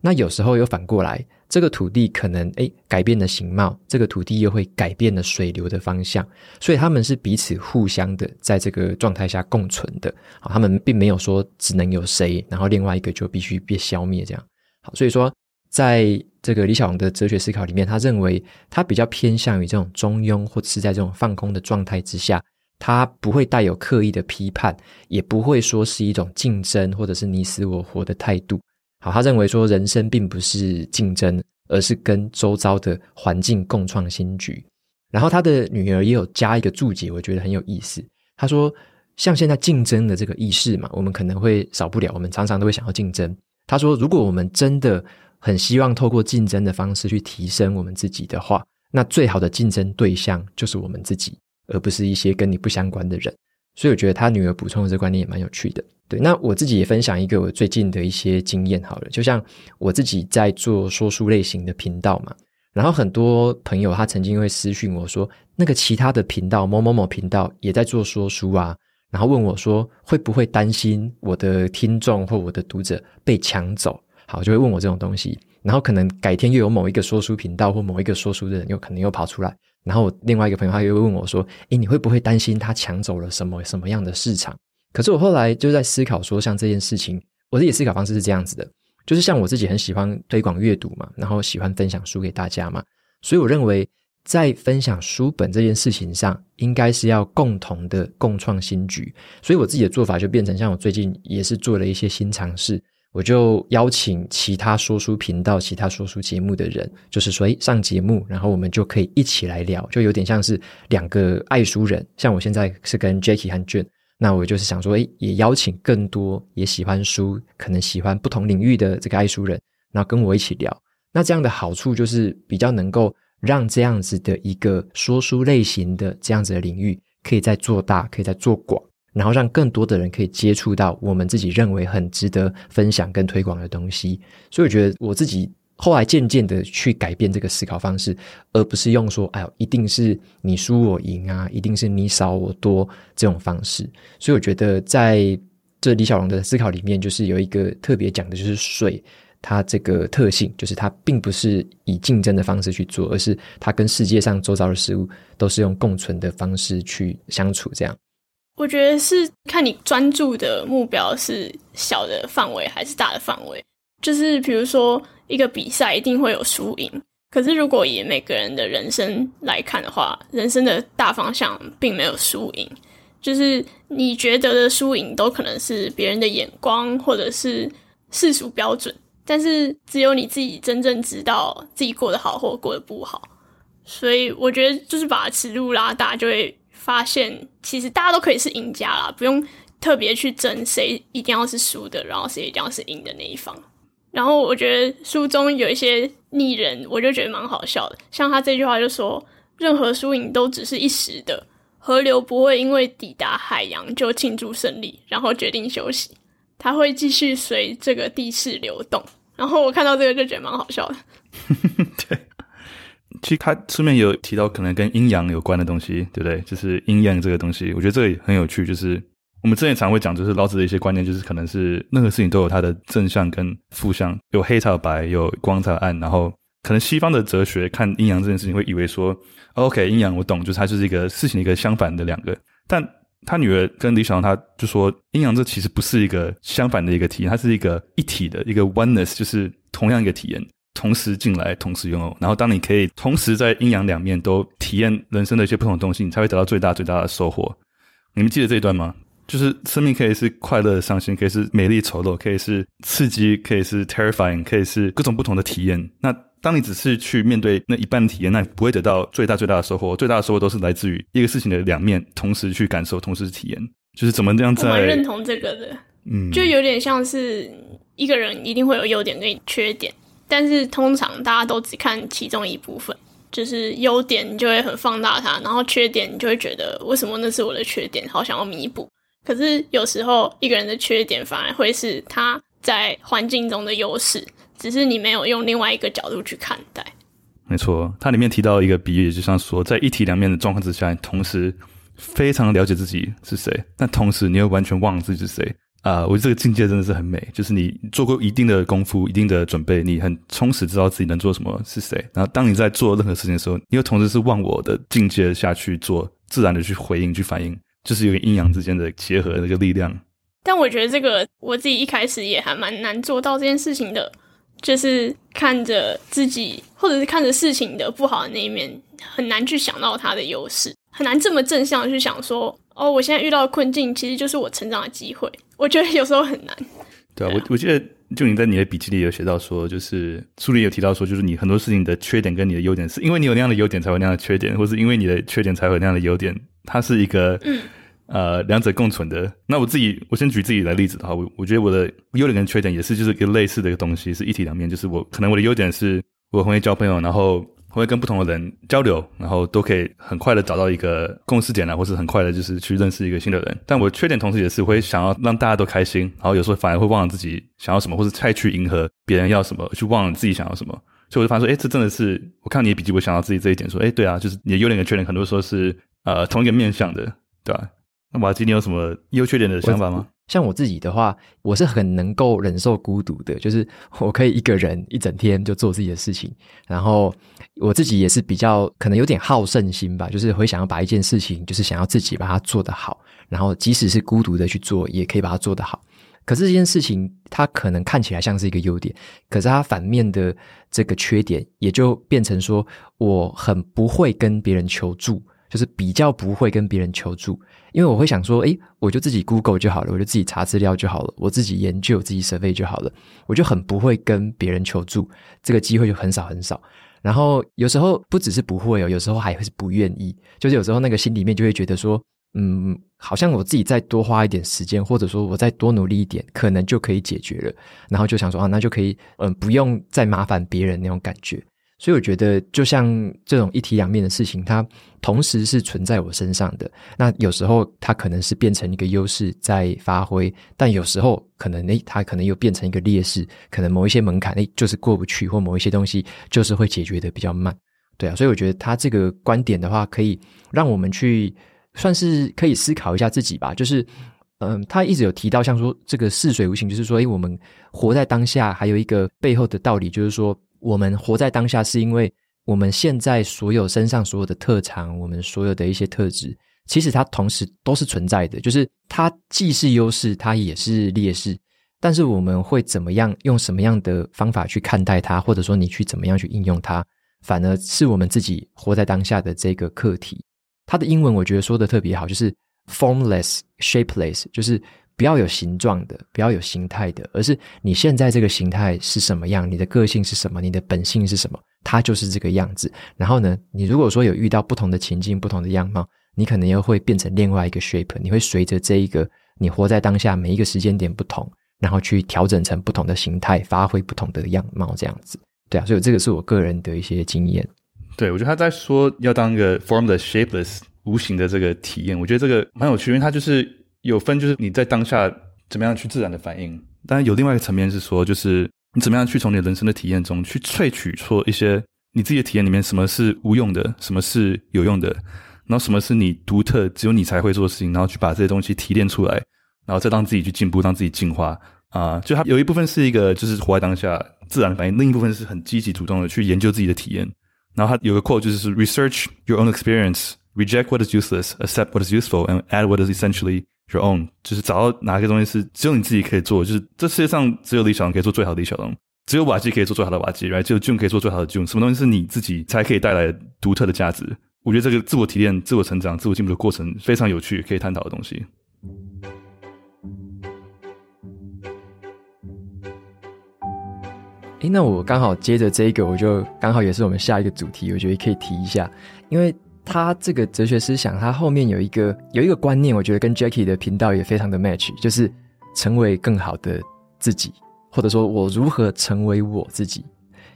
那有时候又反过来，这个土地可能诶改变了形貌，这个土地又会改变了水流的方向，所以他们是彼此互相的在这个状态下共存的。好，他们并没有说只能有谁，然后另外一个就必须被消灭这样。好，所以说在这个李小龙的哲学思考里面，他认为他比较偏向于这种中庸，或者是在这种放空的状态之下，他不会带有刻意的批判，也不会说是一种竞争或者是你死我活的态度。好，他认为说人生并不是竞争，而是跟周遭的环境共创新局。然后他的女儿也有加一个注解，我觉得很有意思。他说，像现在竞争的这个意识嘛，我们可能会少不了，我们常常都会想要竞争。他说，如果我们真的很希望透过竞争的方式去提升我们自己的话，那最好的竞争对象就是我们自己，而不是一些跟你不相关的人。所以我觉得他女儿补充的这个观念也蛮有趣的。对，那我自己也分享一个我最近的一些经验好了，就像我自己在做说书类型的频道嘛，然后很多朋友他曾经会私讯我说，那个其他的频道某某某频道也在做说书啊，然后问我说会不会担心我的听众或我的读者被抢走？好，就会问我这种东西，然后可能改天又有某一个说书频道或某一个说书的人又可能又跑出来。然后另外一个朋友他又问我说：“诶，你会不会担心他抢走了什么什么样的市场？”可是我后来就在思考说，像这件事情，我自己思考方式是这样子的，就是像我自己很喜欢推广阅读嘛，然后喜欢分享书给大家嘛，所以我认为在分享书本这件事情上，应该是要共同的共创新局。所以我自己的做法就变成像我最近也是做了一些新尝试。我就邀请其他说书频道、其他说书节目的人，就是说，诶，上节目，然后我们就可以一起来聊，就有点像是两个爱书人。像我现在是跟 Jackie 和 Jun，那我就是想说，诶，也邀请更多也喜欢书、可能喜欢不同领域的这个爱书人，然后跟我一起聊。那这样的好处就是比较能够让这样子的一个说书类型的这样子的领域，可以再做大，可以再做广。然后让更多的人可以接触到我们自己认为很值得分享跟推广的东西，所以我觉得我自己后来渐渐的去改变这个思考方式，而不是用说“哎呦，一定是你输我赢啊，一定是你少我多”这种方式。所以我觉得在这李小龙的思考里面，就是有一个特别讲的，就是水它这个特性，就是它并不是以竞争的方式去做，而是它跟世界上周遭的事物都是用共存的方式去相处，这样。我觉得是看你专注的目标是小的范围还是大的范围。就是比如说一个比赛一定会有输赢，可是如果以每个人的人生来看的话，人生的大方向并没有输赢。就是你觉得的输赢都可能是别人的眼光或者是世俗标准，但是只有你自己真正知道自己过得好或过得不好。所以我觉得就是把尺度拉大就会。发现其实大家都可以是赢家啦，不用特别去争谁一定要是输的，然后谁一定要是赢的那一方。然后我觉得书中有一些拟人，我就觉得蛮好笑的。像他这句话就说：“任何输赢都只是一时的，河流不会因为抵达海洋就庆祝胜利，然后决定休息，它会继续随这个地势流动。”然后我看到这个就觉得蛮好笑的。对。其实他书面有提到可能跟阴阳有关的东西，对不对？就是阴阳这个东西，我觉得这个也很有趣。就是我们之前常会讲，就是老子的一些观念，就是可能是任何事情都有它的正向跟负向，有黑才有白，有光才有暗。然后可能西方的哲学看阴阳这件事情，会以为说，OK，阴阳我懂，就是它就是一个事情的一个相反的两个。但他女儿跟李小龙，他就说阴阳这其实不是一个相反的一个体验，它是一个一体的一个 oneness，就是同样一个体验。同时进来，同时拥有。然后，当你可以同时在阴阳两面都体验人生的一些不同的东西，你才会得到最大最大的收获。你们记得这一段吗？就是生命可以是快乐、伤心，可以是美丽、丑陋，可以是刺激，可以是 terrifying，可以是各种不同的体验。那当你只是去面对那一半的体验，那你不会得到最大最大的收获。最大的收获都是来自于一个事情的两面，同时去感受，同时体验。就是怎么这样在？我蛮认同这个的。嗯，就有点像是一个人一定会有优点跟缺点。但是通常大家都只看其中一部分，就是优点你就会很放大它，然后缺点你就会觉得为什么那是我的缺点，好想要弥补。可是有时候一个人的缺点反而会是他在环境中的优势，只是你没有用另外一个角度去看待。没错，它里面提到一个比喻，就像说在一体两面的状况之下，同时非常了解自己是谁，但同时你又完全忘了自己是谁。啊，我觉得这个境界真的是很美，就是你做过一定的功夫、一定的准备，你很充实，知道自己能做什么，是谁。然后，当你在做任何事情的时候，你又同时是忘我的境界下去做，自然的去回应、去反应，就是有个阴阳之间的结合的那个力量。但我觉得这个我自己一开始也还蛮难做到这件事情的，就是看着自己或者是看着事情的不好的那一面，很难去想到它的优势，很难这么正向去想说。哦，我现在遇到的困境其实就是我成长的机会。我觉得有时候很难。对啊，我我记得就你在你的笔记里有写到说，就是书里有提到说，就是你很多事情的缺点跟你的优点，是因为你有那样的优点才有那样的缺点，或是因为你的缺点才有那样的优点。它是一个，嗯，呃两者共存的。那我自己，我先举自己的例子的话，我我觉得我的优点跟缺点也是就是一个类似的一个东西，是一体两面。就是我可能我的优点是我很会交朋友，然后会跟不同的人交流，然后都可以很快的找到一个共识点啊，或是很快的就是去认识一个新的人。但我缺点同时也是会想要让大家都开心，然后有时候反而会忘了自己想要什么，或是太去迎合别人要什么，去忘了自己想要什么。所以我就发现说，哎，这真的是我看你的笔记，我想到自己这一点，说，哎，对啊，就是你的优点跟缺点，很多时候是呃同一个面向的，对吧？那瓦基，你有什么优缺点的想法吗？像我自己的话，我是很能够忍受孤独的，就是我可以一个人一整天就做自己的事情。然后我自己也是比较可能有点好胜心吧，就是会想要把一件事情，就是想要自己把它做得好。然后即使是孤独的去做，也可以把它做得好。可是这件事情，它可能看起来像是一个优点，可是它反面的这个缺点，也就变成说，我很不会跟别人求助，就是比较不会跟别人求助，因为我会想说，诶，我就自己 Google 就好了，我就自己查资料就好了，我自己研究、自己 survey 就好了，我就很不会跟别人求助，这个机会就很少很少。然后有时候不只是不会哦，有时候还会是不愿意，就是有时候那个心里面就会觉得说。嗯，好像我自己再多花一点时间，或者说我再多努力一点，可能就可以解决了。然后就想说啊，那就可以，嗯，不用再麻烦别人那种感觉。所以我觉得，就像这种一体两面的事情，它同时是存在我身上的。那有时候它可能是变成一个优势在发挥，但有时候可能诶，它可能又变成一个劣势。可能某一些门槛诶，就是过不去，或某一些东西就是会解决的比较慢。对啊，所以我觉得他这个观点的话，可以让我们去。算是可以思考一下自己吧，就是，嗯，他一直有提到，像说这个似水无形，就是说，诶，我们活在当下，还有一个背后的道理，就是说，我们活在当下，是因为我们现在所有身上所有的特长，我们所有的一些特质，其实它同时都是存在的，就是它既是优势，它也是劣势，但是我们会怎么样，用什么样的方法去看待它，或者说你去怎么样去应用它，反而是我们自己活在当下的这个课题。它的英文我觉得说的特别好，就是 formless, shapeless，就是不要有形状的，不要有形态的，而是你现在这个形态是什么样，你的个性是什么，你的本性是什么，它就是这个样子。然后呢，你如果说有遇到不同的情境、不同的样貌，你可能又会变成另外一个 shape，你会随着这一个你活在当下每一个时间点不同，然后去调整成不同的形态，发挥不同的样貌，这样子。对啊，所以这个是我个人的一些经验。对，我觉得他在说要当一个 formless, shapeless 无形的这个体验，我觉得这个蛮有趣，因为它就是有分，就是你在当下怎么样去自然的反应。当然有另外一个层面是说，就是你怎么样去从你人生的体验中去萃取出一些你自己的体验里面什么是无用的，什么是有用的，然后什么是你独特只有你才会做的事情，然后去把这些东西提炼出来，然后再让自己去进步，让自己进化啊、就它有一部分是一个就是活在当下自然的反应，另一部分是很积极主动的去研究自己的体验。然后他有个 quote 就是 research your own experience, reject what is useless, accept what is useful, and add what is essentially 说 own，。就是找到哪个东西是只有你自己可以做，就是这世界上只有李小龙可以做最好的李小龙，只有瓦基可以做最好的瓦基然后只有 Jun 可以做最好的 Jun，。什么东西是你自己才可以带来独特的价值？我觉得这个自我提炼、自我成长、自我进步的过程非常有趣，可以探讨的东西。诶，那我刚好接着这个，我就刚好也是我们下一个主题，我觉得可以提一下，因为他这个哲学思想，他后面有一个有一个观念，我觉得跟 Jackie 的频道也非常的 match，就是成为更好的自己，或者说我如何成为我自己。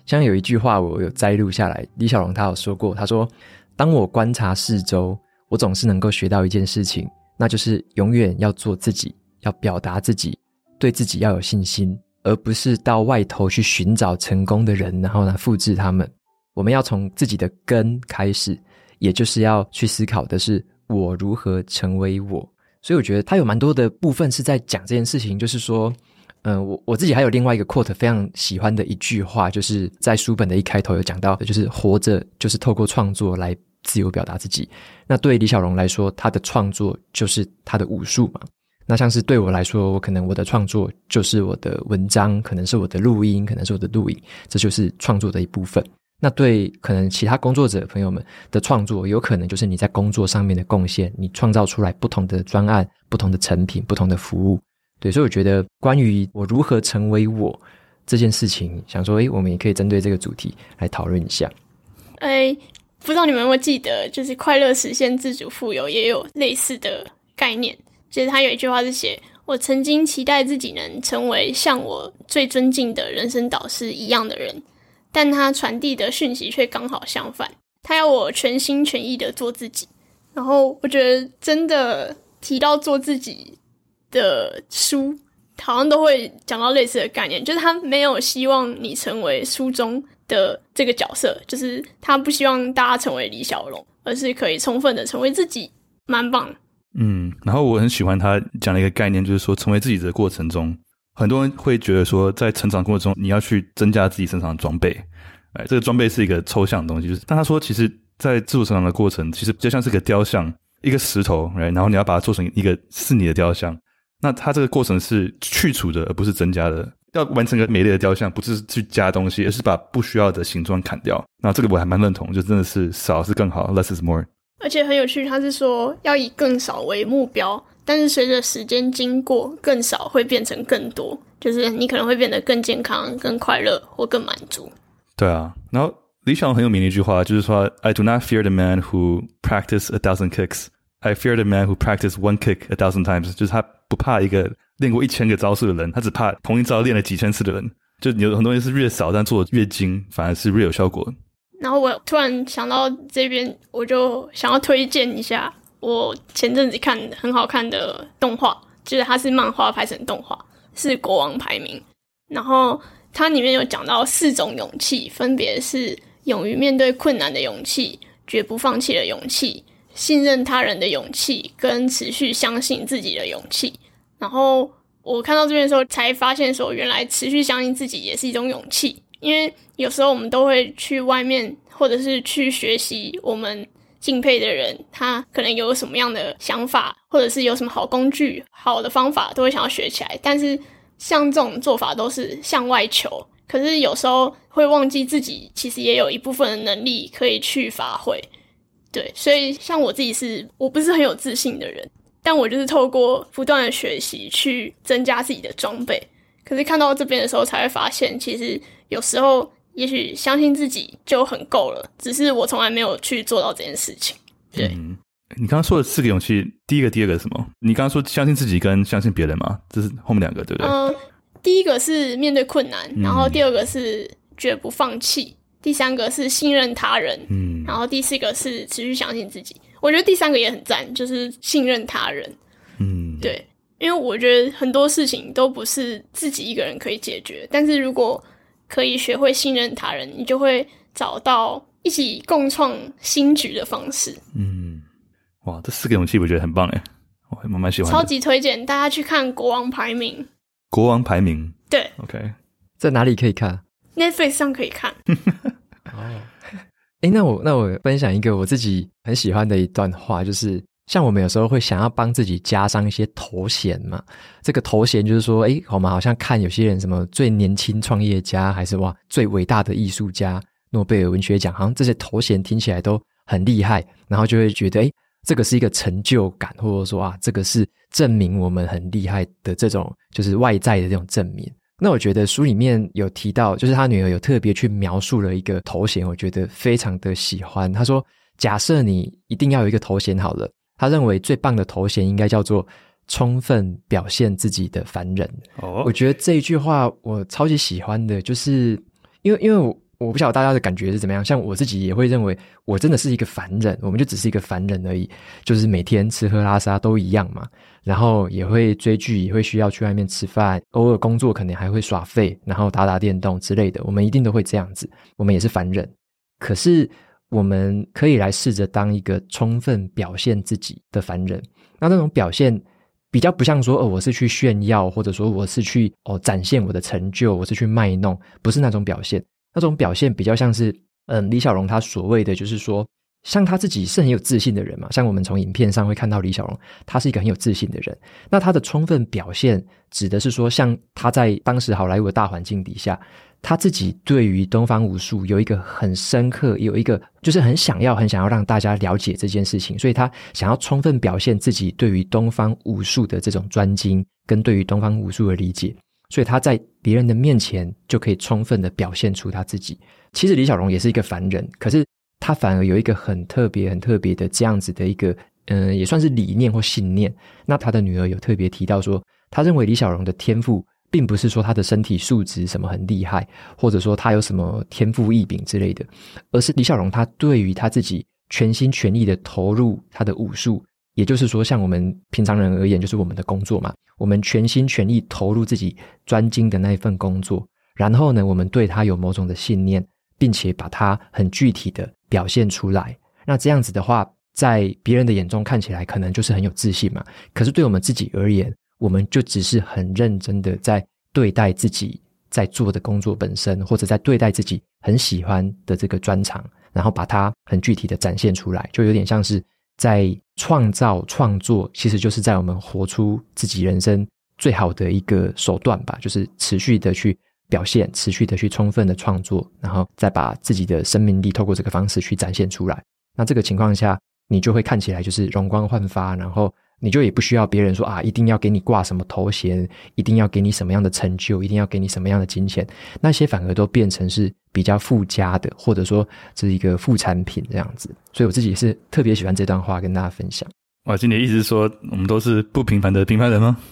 像有一句话我有摘录下来，李小龙他有说过，他说：“当我观察四周，我总是能够学到一件事情，那就是永远要做自己，要表达自己，对自己要有信心。”而不是到外头去寻找成功的人，然后呢，复制他们。我们要从自己的根开始，也就是要去思考的是我如何成为我。所以我觉得他有蛮多的部分是在讲这件事情，就是说，嗯、我我自己还有另外一个 quote 非常喜欢的一句话，就是在书本的一开头有讲到，就是活着就是透过创作来自由表达自己。那对李小龙来说，他的创作就是他的武术嘛。那像是对我来说，我可能我的创作就是我的文章，可能是我的录音，可能是我的录影，这就是创作的一部分。那对可能其他工作者朋友们的创作，有可能就是你在工作上面的贡献，你创造出来不同的专案、不同的成品、不同的服务。对，所以我觉得关于我如何成为我这件事情，想说，诶，我们也可以针对这个主题来讨论一下。诶，不知道你们有没有记得，就是快乐实现自主富有也有类似的。概念。其实他有一句话是写：“我曾经期待自己能成为像我最尊敬的人生导师一样的人，但他传递的讯息却刚好相反。他要我全心全意的做自己。”然后我觉得真的提到做自己的书，好像都会讲到类似的概念，就是他没有希望你成为书中的这个角色，就是他不希望大家成为李小龙，而是可以充分的成为自己，蛮棒。嗯，然后我很喜欢他讲的一个概念，就是说成为自己的过程中，很多人会觉得说，在成长过程中你要去增加自己身上的装备，哎，这个装备是一个抽象的东西，就是但他说其实。在自我成长的过程，其实就像是个雕像，一个石头来然后你要把它做成一个是你的雕像。那它这个过程是去除的，而不是增加的。要完成个美丽的雕像，不是去加东西，而是把不需要的形状砍掉。那这个我还蛮认同，就真的是少是更好，less is more。而且很有趣，他是说要以更少为目标，但是随着时间经过，更少会变成更多，就是你可能会变得更健康、更快乐或更满足。对啊，然后。李小龙很有名的一句话，就是说：“I do not fear the man who practice a thousand kicks. I fear the man who practice one kick a thousand times.” 就是他不怕一个练过一千个招数的人，他只怕同一招练了几千次的人。就有很多人是越少，但做的越精，反而是越有效果。然后我突然想到这边，我就想要推荐一下我前阵子看很好看的动画，就是它是漫画拍成动画，是《国王排名》，然后它里面有讲到四种勇气，分别是。勇于面对困难的勇气，绝不放弃的勇气，信任他人的勇气，跟持续相信自己的勇气。然后我看到这边的时候，才发现说，原来持续相信自己也是一种勇气。因为有时候我们都会去外面，或者是去学习我们敬佩的人，他可能有什么样的想法，或者是有什么好工具、好的方法，都会想要学起来。但是像这种做法，都是向外求。可是有时候会忘记自己其实也有一部分的能力可以去发挥，对，所以像我自己是我不是很有自信的人，但我就是透过不断的学习去增加自己的装备。可是看到这边的时候，才会发现其实有时候也许相信自己就很够了，只是我从来没有去做到这件事情。对，嗯，你刚刚说的四个勇气，第一个、第二个是什么？你刚刚说相信自己跟相信别人吗？这是后面两个，对不对？嗯。第一个是面对困难，然后第二个是绝不放弃，嗯、第三个是信任他人，嗯，然后第四个是持续相信自己。我觉得第三个也很赞，就是信任他人，嗯，对，因为我觉得很多事情都不是自己一个人可以解决，但是如果可以学会信任他人，你就会找到一起共创新局的方式。嗯，哇，这四个勇气我觉得很棒诶，我还蛮蛮喜欢，超级推荐大家去看《国王排名》。国王排名，对，OK，在哪里可以看？Netflix 上可以看。哦，哎，那我那我分享一个我自己很喜欢的一段话，就是像我们有时候会想要帮自己加上一些头衔嘛。这个头衔就是说，哎，我们好像看有些人什么最年轻创业家，还是哇最伟大的艺术家，诺贝尔文学奖，好像这些头衔听起来都很厉害，然后就会觉得，哎。这个是一个成就感，或者说啊，这个是证明我们很厉害的这种，就是外在的这种证明。那我觉得书里面有提到，就是他女儿有特别去描述了一个头衔，我觉得非常的喜欢。他说：“假设你一定要有一个头衔好了，他认为最棒的头衔应该叫做充分表现自己的凡人。”哦，我觉得这一句话我超级喜欢的，就是因为因为我。我不晓得大家的感觉是怎么样，像我自己也会认为我真的是一个凡人，我们就只是一个凡人而已，就是每天吃喝拉撒都一样嘛，然后也会追剧，也会需要去外面吃饭，偶尔工作可能还会耍废，然后打打电动之类的，我们一定都会这样子，我们也是凡人。可是我们可以来试着当一个充分表现自己的凡人，那那种表现比较不像说哦，我是去炫耀，或者说我是去哦展现我的成就，我是去卖弄，不是那种表现。那种表现比较像是，嗯，李小龙他所谓的就是说，像他自己是很有自信的人嘛。像我们从影片上会看到李小龙，他是一个很有自信的人。那他的充分表现指的是说，像他在当时好莱坞的大环境底下，他自己对于东方武术有一个很深刻，有一个就是很想要、很想要让大家了解这件事情，所以他想要充分表现自己对于东方武术的这种专精，跟对于东方武术的理解。所以他在别人的面前就可以充分的表现出他自己。其实李小龙也是一个凡人，可是他反而有一个很特别、很特别的这样子的一个嗯、也算是理念或信念。那他的女儿有特别提到说，他认为李小龙的天赋，并不是说他的身体素质什么很厉害，或者说他有什么天赋异禀之类的，而是李小龙他对于他自己全心全意的投入他的武术，也就是说，像我们平常人而言，就是我们的工作嘛，我们全心全意投入自己专精的那一份工作，然后呢，我们对他有某种的信念，并且把它很具体的表现出来。那这样子的话，在别人的眼中看起来可能就是很有自信嘛，可是对我们自己而言，我们就只是很认真的在对待自己在做的工作本身，或者在对待自己很喜欢的这个专长，然后把它很具体的展现出来，就有点像是在创造创作，其实就是在我们活出自己人生最好的一个手段吧，就是持续的去表现，持续的去充分的创作，然后再把自己的生命力透过这个方式去展现出来。那这个情况下，你就会看起来就是容光焕发，然后。你就也不需要别人说啊，一定要给你挂什么头衔，一定要给你什么样的成就，一定要给你什么样的金钱，那些反而都变成是比较附加的，或者说这是一个副产品这样子。所以我自己是特别喜欢这段话跟大家分享。哇，今天意思是说我们都是不平凡的平凡人吗？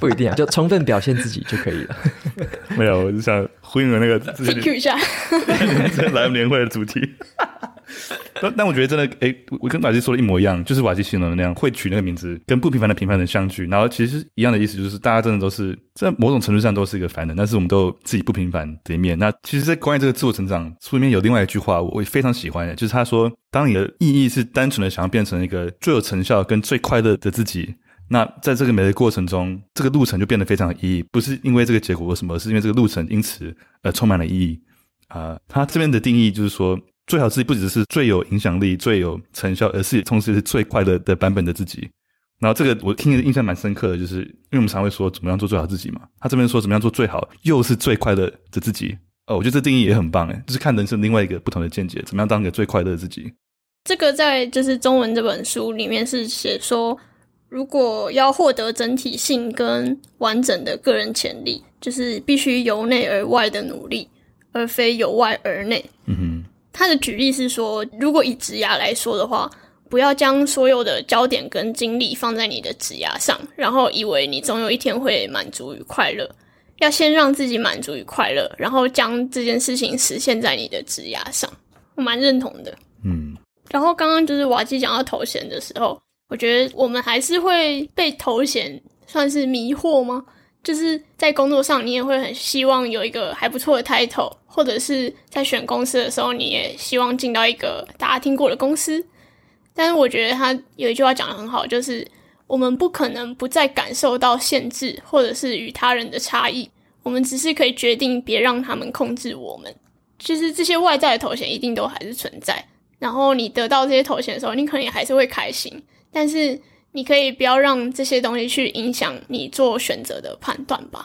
不一定啊，就充分表现自己就可以了。没有，我就想呼应了那个自己 Q 一下 来年会的主题。但但我觉得真的，诶、我跟瓦基说的一模一样，就是瓦基形容的那样，会取那个名字，跟不平凡的平凡人相聚，然后其实一样的意思，就是大家真的都是在某种程度上都是一个凡人，但是我们都有自己不平凡的一面。那其实，在关于这个自我成长书里面有另外一句话，我也非常喜欢的，就是他说，当你的意义是单纯的想要变成一个最有成效跟最快乐的自己，那在这个每个过程中，这个路程就变得非常有意义，不是因为这个结果为什么，是因为这个路程因此而充满了意义。啊、他这边的定义就是说。最好自己不只是最有影响力、最有成效，而是同时是最快乐的版本的自己。然后这个我听的印象蛮深刻的，就是因为我们常会说怎么样做最好自己嘛。他这边说怎么样做最好，又是最快乐的自己。哦，我觉得这定义也很棒诶，就是看人生另外一个不同的见解，怎么样当一个最快乐的自己。这个在就是中文这本书里面是写说，如果要获得整体性跟完整的个人潜力，就是必须由内而外的努力，而非由外而内。嗯哼。他的举例是说，如果以职涯来说的话，不要将所有的焦点跟精力放在你的职涯上，然后以为你总有一天会满足与快乐。要先让自己满足与快乐，然后将这件事情实现在你的职涯上。我蛮认同的。嗯。然后刚刚就是瓦基讲到头衔的时候，我觉得我们还是会被头衔算是迷惑吗？就是在工作上，你也会很希望有一个还不错的 title，或者是在选公司的时候，你也希望进到一个大家听过的公司。但是我觉得他有一句话讲得很好，就是我们不可能不再感受到限制，或者是与他人的差异。我们只是可以决定别让他们控制我们。其实这些外在的头衔一定都还是存在。然后你得到这些头衔的时候，你可能也还是会开心，但是。你可以不要让这些东西去影响你做选择的判断吧。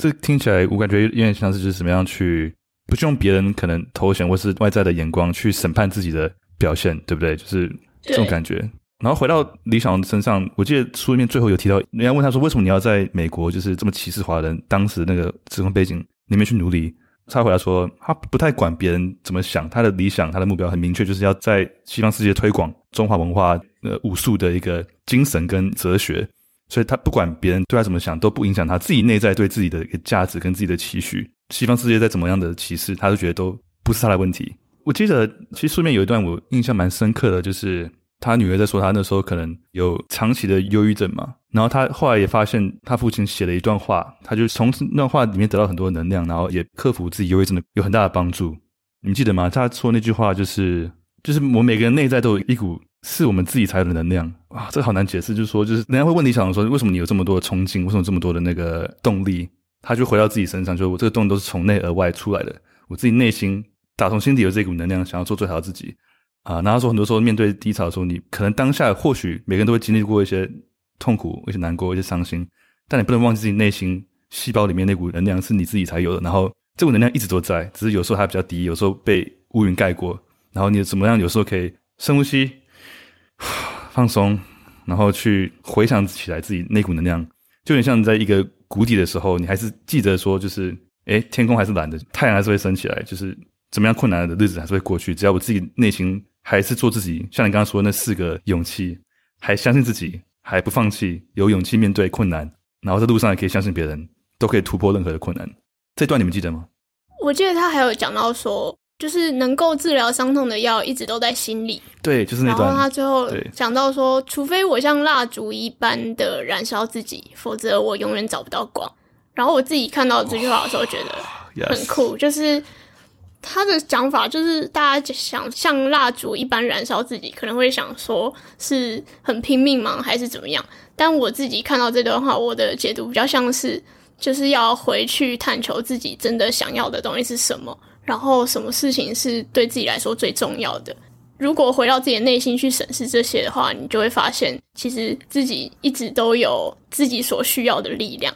这听起来我感觉有点像是就是怎么样去不去用别人可能头衔或是外在的眼光去审判自己的表现，对不对？就是这种感觉。然后回到李小龙身上，我记得书里面最后有提到，人家问他说：“为什么你要在美国就是这么歧视华人？当时那个时空背景里面去努力？”他回答说：“他不太管别人怎么想，他的理想，他的目标很明确，就是要在西方世界推广中华文化、呃武术的一个精神跟哲学。所以他不管别人对他怎么想，都不影响他自己内在对自己的一个价值跟自己的期许。西方世界再怎么样的歧视，他都觉得都不是他的问题。我记得其实书面有一段我印象蛮深刻的，就是。”他女儿在说，他那时候可能有长期的忧郁症嘛，然后他后来也发现，他父亲写了一段话，他就从那段话里面得到很多能量，然后也克服自己忧郁症的有很大的帮助。你们记得吗？他说那句话就是，就是我每个人内在都有一股是我们自己才有的能量啊，这个好难解释。就是说，就是人家会问你小龙说，为什么你有这么多的冲劲，为什么这么多的那个动力？他就回到自己身上，就是我这个动力都是从内而外出来的，我自己内心打从心底有这股能量，想要做最好的自己。啊，然后说很多时候面对低潮的时候，你可能当下或许每个人都会经历过一些痛苦、一些难过、一些伤心，但你不能忘记自己内心细胞里面那股能量是你自己才有的。然后这股能量一直都在，只是有时候它比较低，有时候被乌云盖过。然后你怎么样？有时候可以深呼吸，放松，然后去回想起来自己那股能量，就有点像在一个谷底的时候，你还是记得说，就是诶，天空还是蓝的，太阳还是会升起来，就是怎么样困难的日子还是会过去，只要我自己内心。还是做自己？像你刚刚说的那四个勇气，还相信自己，还不放弃，有勇气面对困难，然后在路上也可以相信别人，都可以突破任何的困难。这段你们记得吗？我记得他还有讲到说，就是能够治疗伤痛的药一直都在心里。对，就是那段。然后他最后讲到说，除非我像蜡烛一般的燃烧自己，否则我永远找不到光。然后我自己看到这句话的时候，觉得很酷，就是。他的讲法就是，大家想像蜡烛一般燃烧自己，可能会想说是很拼命吗，还是怎么样？但我自己看到这段话，我的解读比较像是，就是要回去探求自己真的想要的东西是什么，然后什么事情是对自己来说最重要的。如果回到自己的内心去审视这些的话，你就会发现，其实自己一直都有自己所需要的力量。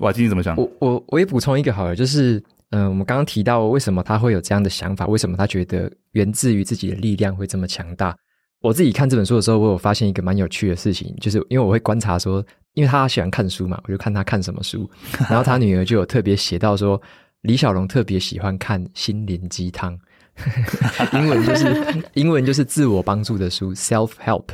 瓦基，你怎么想？我我我也补充一个好了，就是。嗯，我们刚刚提到为什么他会有这样的想法，为什么他觉得源自于自己的力量会这么强大？我自己看这本书的时候，我有发现一个蛮有趣的事情，就是因为我会观察说，因为他喜欢看书嘛，我就看他看什么书，然后他女儿就有特别写到说，李小龙特别喜欢看心灵鸡汤，英文就是 英文就是自我帮助的书 （self help），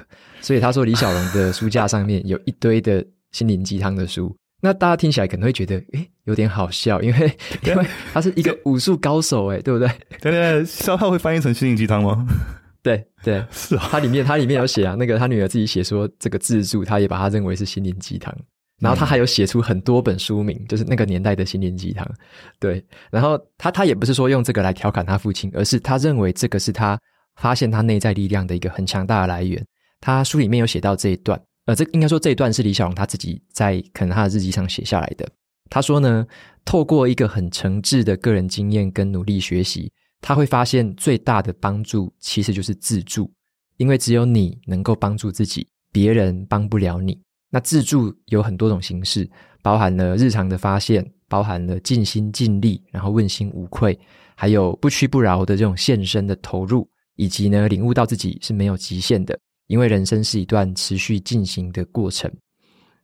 所以他说李小龙的书架上面有一堆的心灵鸡汤的书。那大家听起来可能会觉得，诶，有点好笑，因为因为他是一个武术高手，诶，对不对？对对，消耗会翻译成心灵鸡汤吗？对对，是啊。他里面他里面有写啊，那个他女儿自己写说，这个自助他也把他认为是心灵鸡汤，然后他还有写出很多本书名，就是那个年代的心灵鸡汤。对，然后他他也不是说用这个来调侃他父亲，而是他认为这个是他发现他内在力量的一个很强大的来源。他书里面有写到这一段。呃，这应该说这一段是李小龙他自己在可能他的日记上写下来的。他说呢，透过一个很诚挚的个人经验跟努力学习，他会发现最大的帮助其实就是自助，因为只有你能够帮助自己，别人帮不了你。那自助有很多种形式，包含了日常的发现，包含了尽心尽力，然后问心无愧，还有不屈不挠的这种献身的投入，以及呢，领悟到自己是没有极限的。因为人生是一段持续进行的过程，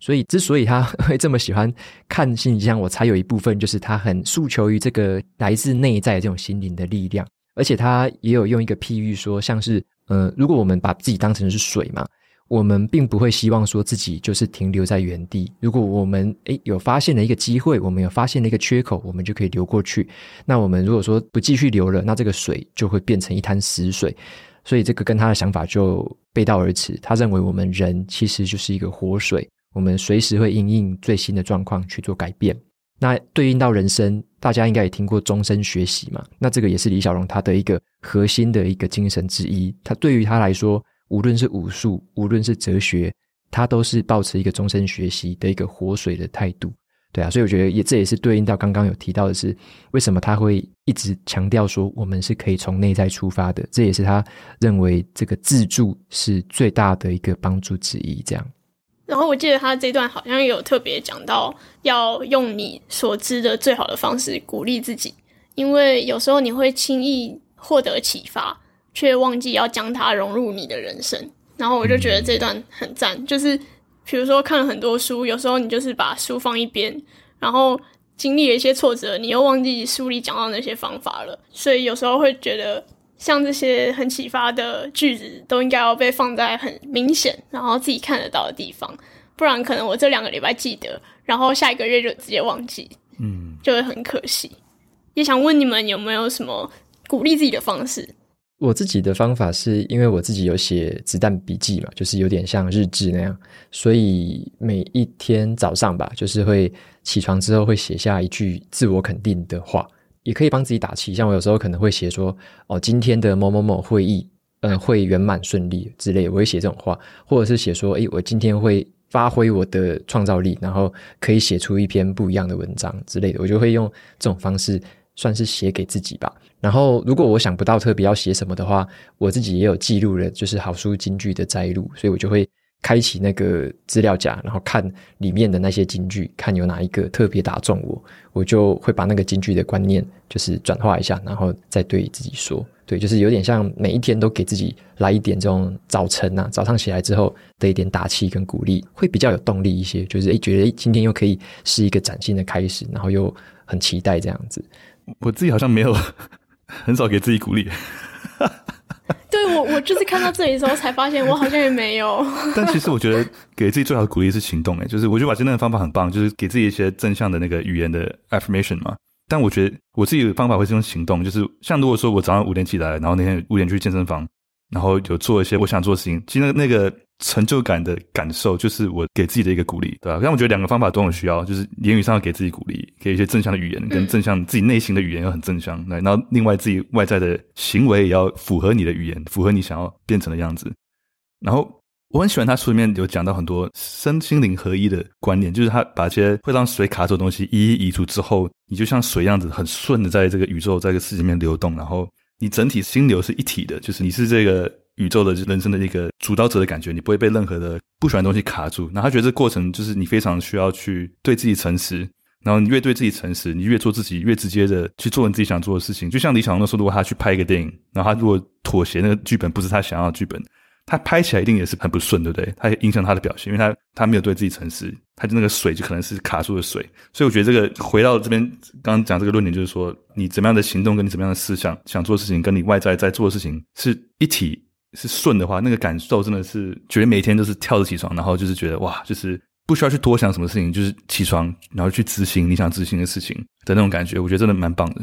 所以之所以他 会这么喜欢看心灵鸡汤，我猜有一部分就是他很诉求于这个来自内在的这种心灵的力量，而且他也有用一个譬喻说，像是呃，如果我们把自己当成是水嘛，我们并不会希望说自己就是停留在原地。如果我们诶有发现了一个机会，我们有发现了一个缺口，我们就可以流过去。那我们如果说不继续流了，那这个水就会变成一滩死水。所以这个跟他的想法就背道而驰。他认为我们人其实就是一个活水，我们随时会因应最新的状况去做改变。那对应到人生，大家应该也听过终身学习嘛？那这个也是李小龙他的一个核心的一个精神之一。他对于他来说，无论是武术，无论是哲学，他都是保持一个终身学习的一个活水的态度。对啊，所以我觉得也这也是对应到刚刚有提到的是，为什么他会一直强调说我们是可以从内在出发的，这也是他认为这个自助是最大的一个帮助之一。这样。然后我记得他这段好像有特别讲到，要用你所知的最好的方式鼓励自己，因为有时候你会轻易获得启发，却忘记要将它融入你的人生。然后我就觉得这段很赞，就是。比如说看了很多书，有时候你就是把书放一边，然后经历了一些挫折，你又忘记书里讲到那些方法了。所以有时候会觉得，像这些很启发的句子，都应该要被放在很明显，然后自己看得到的地方。不然可能我这两个礼拜记得，然后下一个月就直接忘记，嗯，就会很可惜。也想问你们有没有什么鼓励自己的方式？我自己的方法是因为我自己有写子弹笔记嘛，就是有点像日志那样，所以每一天早上吧，就是会起床之后会写下一句自我肯定的话，也可以帮自己打气。像我有时候可能会写说，哦，今天的某某某会议，嗯，会圆满顺利之类，我会写这种话，或者是写说，诶，我今天会发挥我的创造力，然后可以写出一篇不一样的文章之类的，我就会用这种方式。算是写给自己吧。然后，如果我想不到特别要写什么的话，我自己也有记录了，就是好书金句的摘录，所以我就会开启那个资料夹，然后看里面的那些金句，看有哪一个特别打中我，我就会把那个金句的观念就是转化一下，然后再对自己说，对，就是有点像每一天都给自己来一点这种早晨啊，早上起来之后的一点打气跟鼓励，会比较有动力一些，就是诶，觉得诶，今天又可以是一个崭新的开始，然后又很期待这样子。我自己好像没有 很少给自己鼓励，对我，我就是看到这里的时候才发现，我好像也没有。但其实我觉得给自己最好的鼓励是行动，哎，就是我觉得瓦金那个方法很棒，就是给自己一些正向的那个语言的 affirmation 嘛。但我觉得我自己的方法会是用行动，就是像如果说我早上五点起来，然后那天五点去健身房，然后有做一些我想做的事情，其实那个成就感的感受，就是我给自己的一个鼓励，对吧？但我觉得两个方法都很需要，就是言语上要给自己鼓励，给一些正向的语言，跟正向自己内心的语言要很正向，来，然后另外自己外在的行为也要符合你的语言，符合你想要变成的样子，然后。我很喜欢他书里面有讲到很多身心灵合一的观念，就是他把一些会让水卡住的东西一一移除之后，你就像水一样子很顺的在这个宇宙，在这个世界里面流动，然后你整体心流是一体的，就是你是这个宇宙的人生的一个主导者的感觉，你不会被任何的不喜欢的东西卡住。然后他觉得这过程就是你非常需要去对自己诚实，然后你越对自己诚实，你越做自己，越直接的去做你自己想做的事情。就像李小龙说，如果他去拍一个电影，然后他如果妥协那个剧本不是他想要的剧本。他拍起来一定也是很不顺，对不对？他也影响他的表现，因为他他没有对自己诚实，他就那个水就可能是卡住的水。所以我觉得这个回到这边刚刚讲这个论点，就是说你怎么样的行动跟你怎么样的思想想做的事情，跟你外在在做的事情是一体是顺的话，那个感受真的是觉得每天都是跳着起床，然后就是觉得哇，就是不需要去多想什么事情，就是起床然后去执行你想执行的事情的那种感觉，我觉得真的蛮棒的。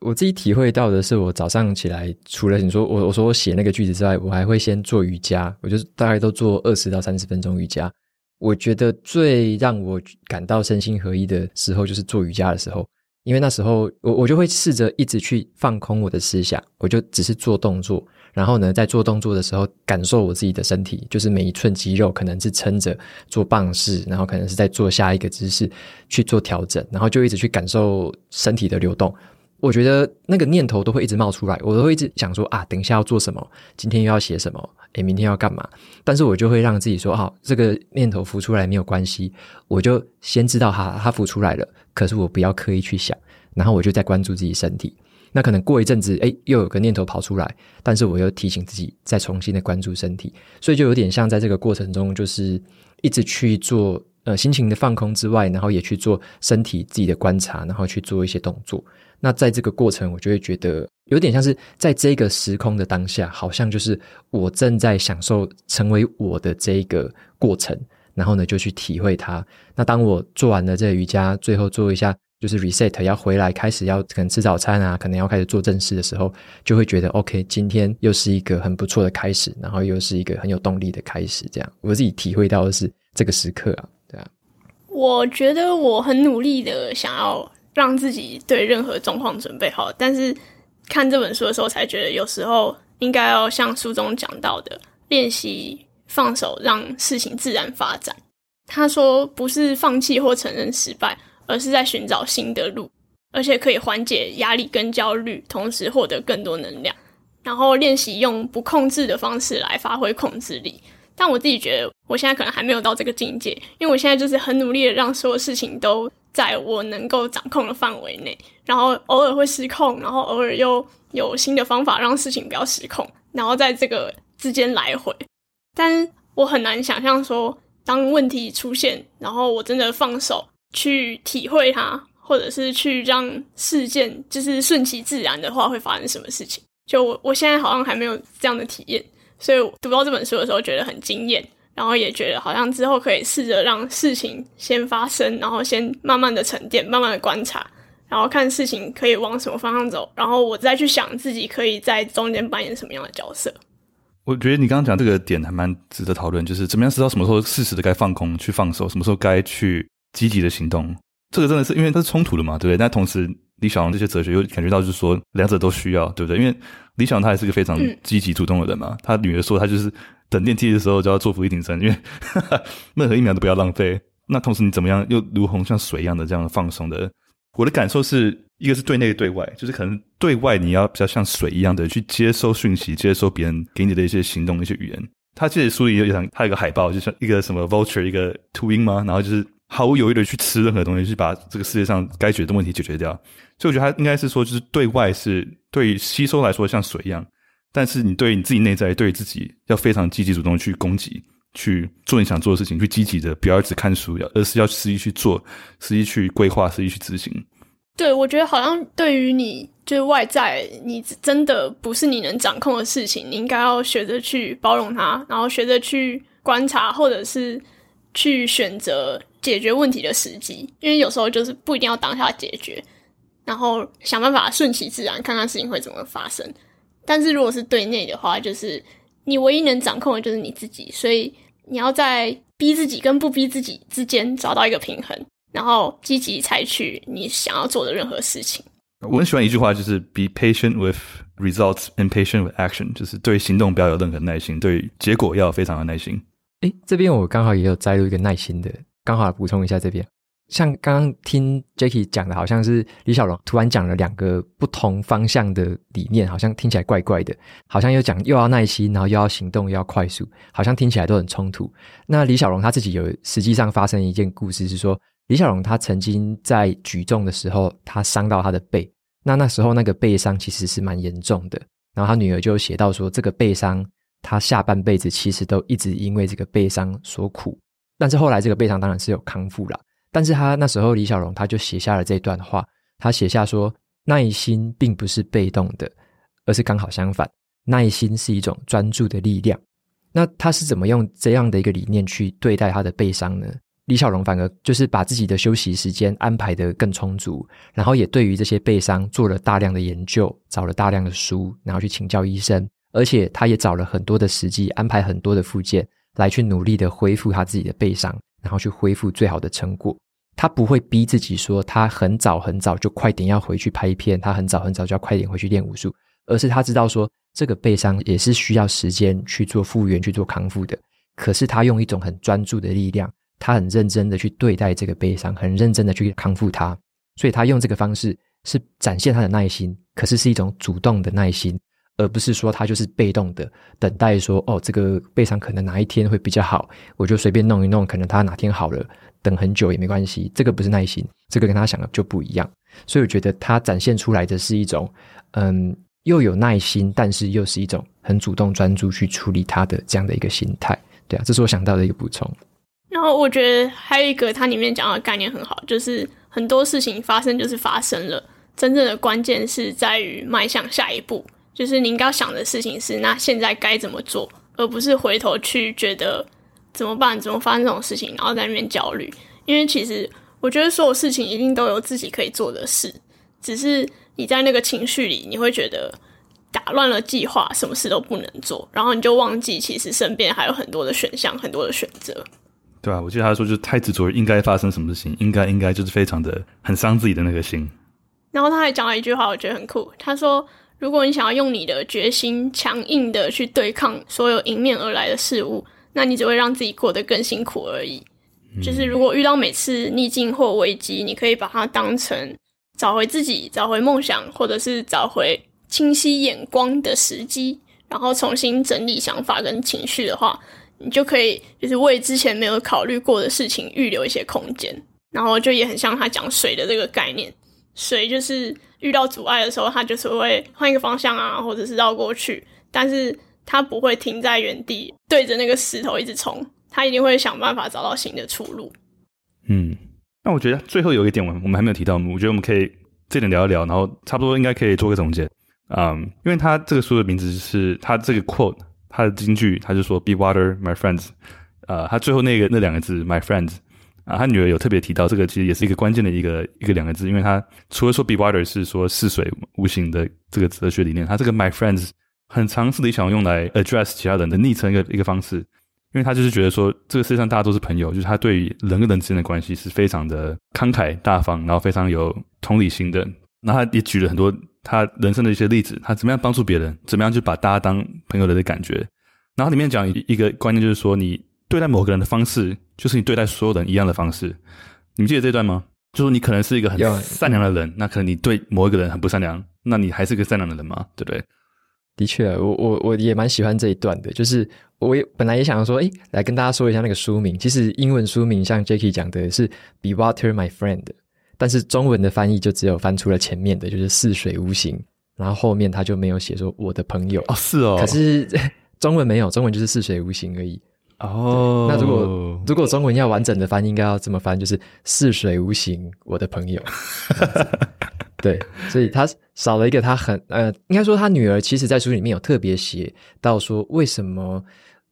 我自己体会到的是，我早上起来，除了你说我我说我写那个句子之外，我还会先做瑜伽，我就大概都做二十到三十分钟瑜伽。我觉得最让我感到身心合一的时候，就是做瑜伽的时候，因为那时候我我就会试着一直去放空我的思想，我就只是做动作，然后呢，在做动作的时候，感受我自己的身体，就是每一寸肌肉可能是撑着做棒式，然后可能是在做下一个姿势去做调整，然后就一直去感受身体的流动。我觉得那个念头都会一直冒出来，我都会一直想说啊，等一下要做什么，今天又要写什么，诶，明天要干嘛？但是我就会让自己说，好，这个念头浮出来没有关系，我就先知道它，它浮出来了，可是我不要刻意去想，然后我就在关注自己身体。那可能过一阵子，诶，又有个念头跑出来，但是我又提醒自己再重新的关注身体，所以就有点像在这个过程中，就是一直去做呃心情的放空之外，然后也去做身体自己的观察，然后去做一些动作。那在这个过程，我就会觉得有点像是在这个时空的当下，好像就是我正在享受成为我的这个过程，然后呢就去体会它。那当我做完了这个瑜伽，最后做一下就是 reset，要回来开始要可能吃早餐啊，可能要开始做正事的时候，就会觉得 OK，今天又是一个很不错的开始，然后又是一个很有动力的开始。这样我自己体会到的是这个时刻啊，对啊。我觉得我很努力的想要。让自己对任何状况准备好，但是看这本书的时候，才觉得有时候应该要像书中讲到的，练习放手，让事情自然发展。他说，不是放弃或承认失败，而是在寻找新的路，而且可以缓解压力跟焦虑，同时获得更多能量。然后练习用不控制的方式来发挥控制力。但我自己觉得，我现在可能还没有到这个境界，因为我现在就是很努力的让所有事情都。在我能够掌控的范围内，然后偶尔会失控，然后偶尔又有新的方法让事情不要失控，然后在这个之间来回。但我很难想象说，当问题出现，然后我真的放手去体会它，或者是去让事件就是顺其自然的话，会发生什么事情？就我我现在好像还没有这样的体验，所以读到这本书的时候觉得很惊艳。然后也觉得好像之后可以试着让事情先发生，然后先慢慢的沉淀，慢慢的观察，然后看事情可以往什么方向走，然后我再去想自己可以在中间扮演什么样的角色。我觉得你刚刚讲这个点还蛮值得讨论，就是怎么样知道什么时候适时的该放空去放手，什么时候该去积极的行动。这个真的是因为它是冲突的嘛，对不对？但同时李小龙这些哲学又感觉到就是说两者都需要，对不对？因为李小龙他也是个非常积极主动的人嘛，嗯、他女儿说他就是。等电梯的时候就要做伏地挺身，因为哈哈任何一秒都不要浪费。那同时你怎么样又如同像水一样的这样放松的？我的感受是一个是对内对外，就是可能对外你要比较像水一样的去接收讯息，接收别人给你的一些行动、一些语言。他其实书里有讲，他有一个海报，就像一个什么 vulture，一个秃鹰吗？然后就是毫无犹豫的去吃任何东西，去把这个世界上该解决的问题解决掉。所以我觉得他应该是说，就是对外是对吸收来说像水一样。但是你对你自己内在，对自己要非常积极主动去攻击，去做你想做的事情，去积极的，不要只看书，要而是要实际去做，实际去规划，实际去执行。对，我觉得好像对于你就是外在你真的不是你能掌控的事情，你应该要学着去包容它，然后学着去观察，或者是去选择解决问题的时机。因为有时候就是不一定要当下解决，然后想办法顺其自然，看看事情会怎么发生。但是如果是对内的话，就是你唯一能掌控的就是你自己，所以你要在逼自己跟不逼自己之间找到一个平衡，然后积极采取你想要做的任何事情。我很喜欢一句话，就是 “Be patient with results, and patient with action”，就是对行动不要有任何耐心，对结果要非常的耐心。诶，这边我刚好也有摘录一个耐心的，刚好补充一下这边。像刚刚听 Jacky 讲的，好像是李小龙突然讲了两个不同方向的理念，好像听起来怪怪的，好像又讲又要耐心，然后又要行动，又要快速，好像听起来都很冲突。那李小龙他自己有实际上发生一件故事，是说李小龙他曾经在举重的时候，他伤到他的背。那那时候那个背伤其实是蛮严重的，然后他女儿就写到说，这个背伤他下半辈子其实都一直因为这个背伤所苦，但是后来这个背伤当然是有康复了，但是他那时候李小龙他就写下了这段话，他写下说，耐心并不是被动的，而是刚好相反，耐心是一种专注的力量。那他是怎么用这样的一个理念去对待他的背伤呢？李小龙反而就是把自己的休息时间安排得更充足，然后也对于这些背伤做了大量的研究，找了大量的书，然后去请教医生，而且他也找了很多的时机，安排很多的附件，来去努力的恢复他自己的背伤，然后去恢复最好的成果。他不会逼自己说他很早很早就快点要回去拍片，他很早很早就要快点回去练武术，而是他知道说这个背伤也是需要时间去做复原、去做康复的。可是他用一种很专注的力量。他很认真的去对待这个悲伤，很认真的去康复它，所以他用这个方式是展现他的耐心，可是是一种主动的耐心，而不是说他就是被动的等待说，哦，这个悲伤可能哪一天会比较好，我就随便弄一弄，可能他哪天好了，等很久也没关系，这个不是耐心，这个跟他想的就不一样，所以我觉得他展现出来的是一种，嗯，又有耐心，但是又是一种很主动专注去处理他的这样的一个心态，对啊，这是我想到的一个补充。然后我觉得还有一个，它里面讲的概念很好，就是很多事情发生就是发生了，真正的关键是在于迈向下一步。就是你应该要想的事情是，那现在该怎么做，而不是回头去觉得怎么办，怎么发生这种事情，然后在那边焦虑。因为其实我觉得所有事情一定都有自己可以做的事，只是你在那个情绪里，你会觉得打乱了计划，什么事都不能做，然后你就忘记其实身边还有很多的选项，很多的选择。对啊，我记得他说就是太执着于应该发生什么事情，应该应该就是非常的很伤自己的那个心。然后他还讲了一句话，我觉得很酷。他说：“如果你想要用你的决心强硬的去对抗所有迎面而来的事物，那你只会让自己过得更辛苦而已。嗯。就是如果遇到每次逆境或危机，你可以把它当成找回自己、找回梦想，或者是找回清晰眼光的时机，然后重新整理想法跟情绪的话。”你就可以就是为之前没有考虑过的事情预留一些空间，然后就也很像他讲水的这个概念，水就是遇到阻碍的时候，它就是会换一个方向啊，或者是绕过去，但是它不会停在原地对着那个石头一直冲，它一定会想办法找到新的出路。嗯，那我觉得最后有一点我们我们还没有提到，我觉得我们可以这点聊一聊，然后差不多应该可以做个总结。嗯，因为他这个书的名字是他这个 quote。他的金句，他就说 “Be water, my friends”。呃，他最后那个那两个字 “my friends” 啊，他女儿有特别提到这个，其实也是一个关键的一个一个两个字，因为他除了说 “be water” 是说似水无形的这个哲学理念，他这个 “my friends” 很尝试的想用来 address 其他人的昵称一个一个方式，因为他就是觉得说这个世界上大家都是朋友，就是他对于人跟人之间的关系是非常的慷慨大方，然后非常有同理心的。那他也举了很多。他人生的一些例子，他怎么样帮助别人，怎么样就把大家当朋友的的感觉。然后里面讲一个观念，就是说你对待某个人的方式，就是你对待所有人一样的方式。你们记得这段吗？就是你可能是一个很善良的人，那可能你对某一个人很不善良，那你还是个善良的人吗？对不对？的确，我我我也蛮喜欢这一段的。就是我也本来也想说，哎，来跟大家说一下那个书名。其实英文书名像 Jacky 讲的是 “Be Water, My Friend”。但是中文的翻译就只有翻出了前面的，就是似水无形，然后后面他就没有写说我的朋友哦，是哦。可是 中文没有，中文就是似水无形而已。哦，那如果如果中文要完整的翻，应该要这么翻，就是“似水无形”，我的朋友。对，所以他少了一个，他很呃，应该说他女儿，其实在书里面有特别写到说，为什么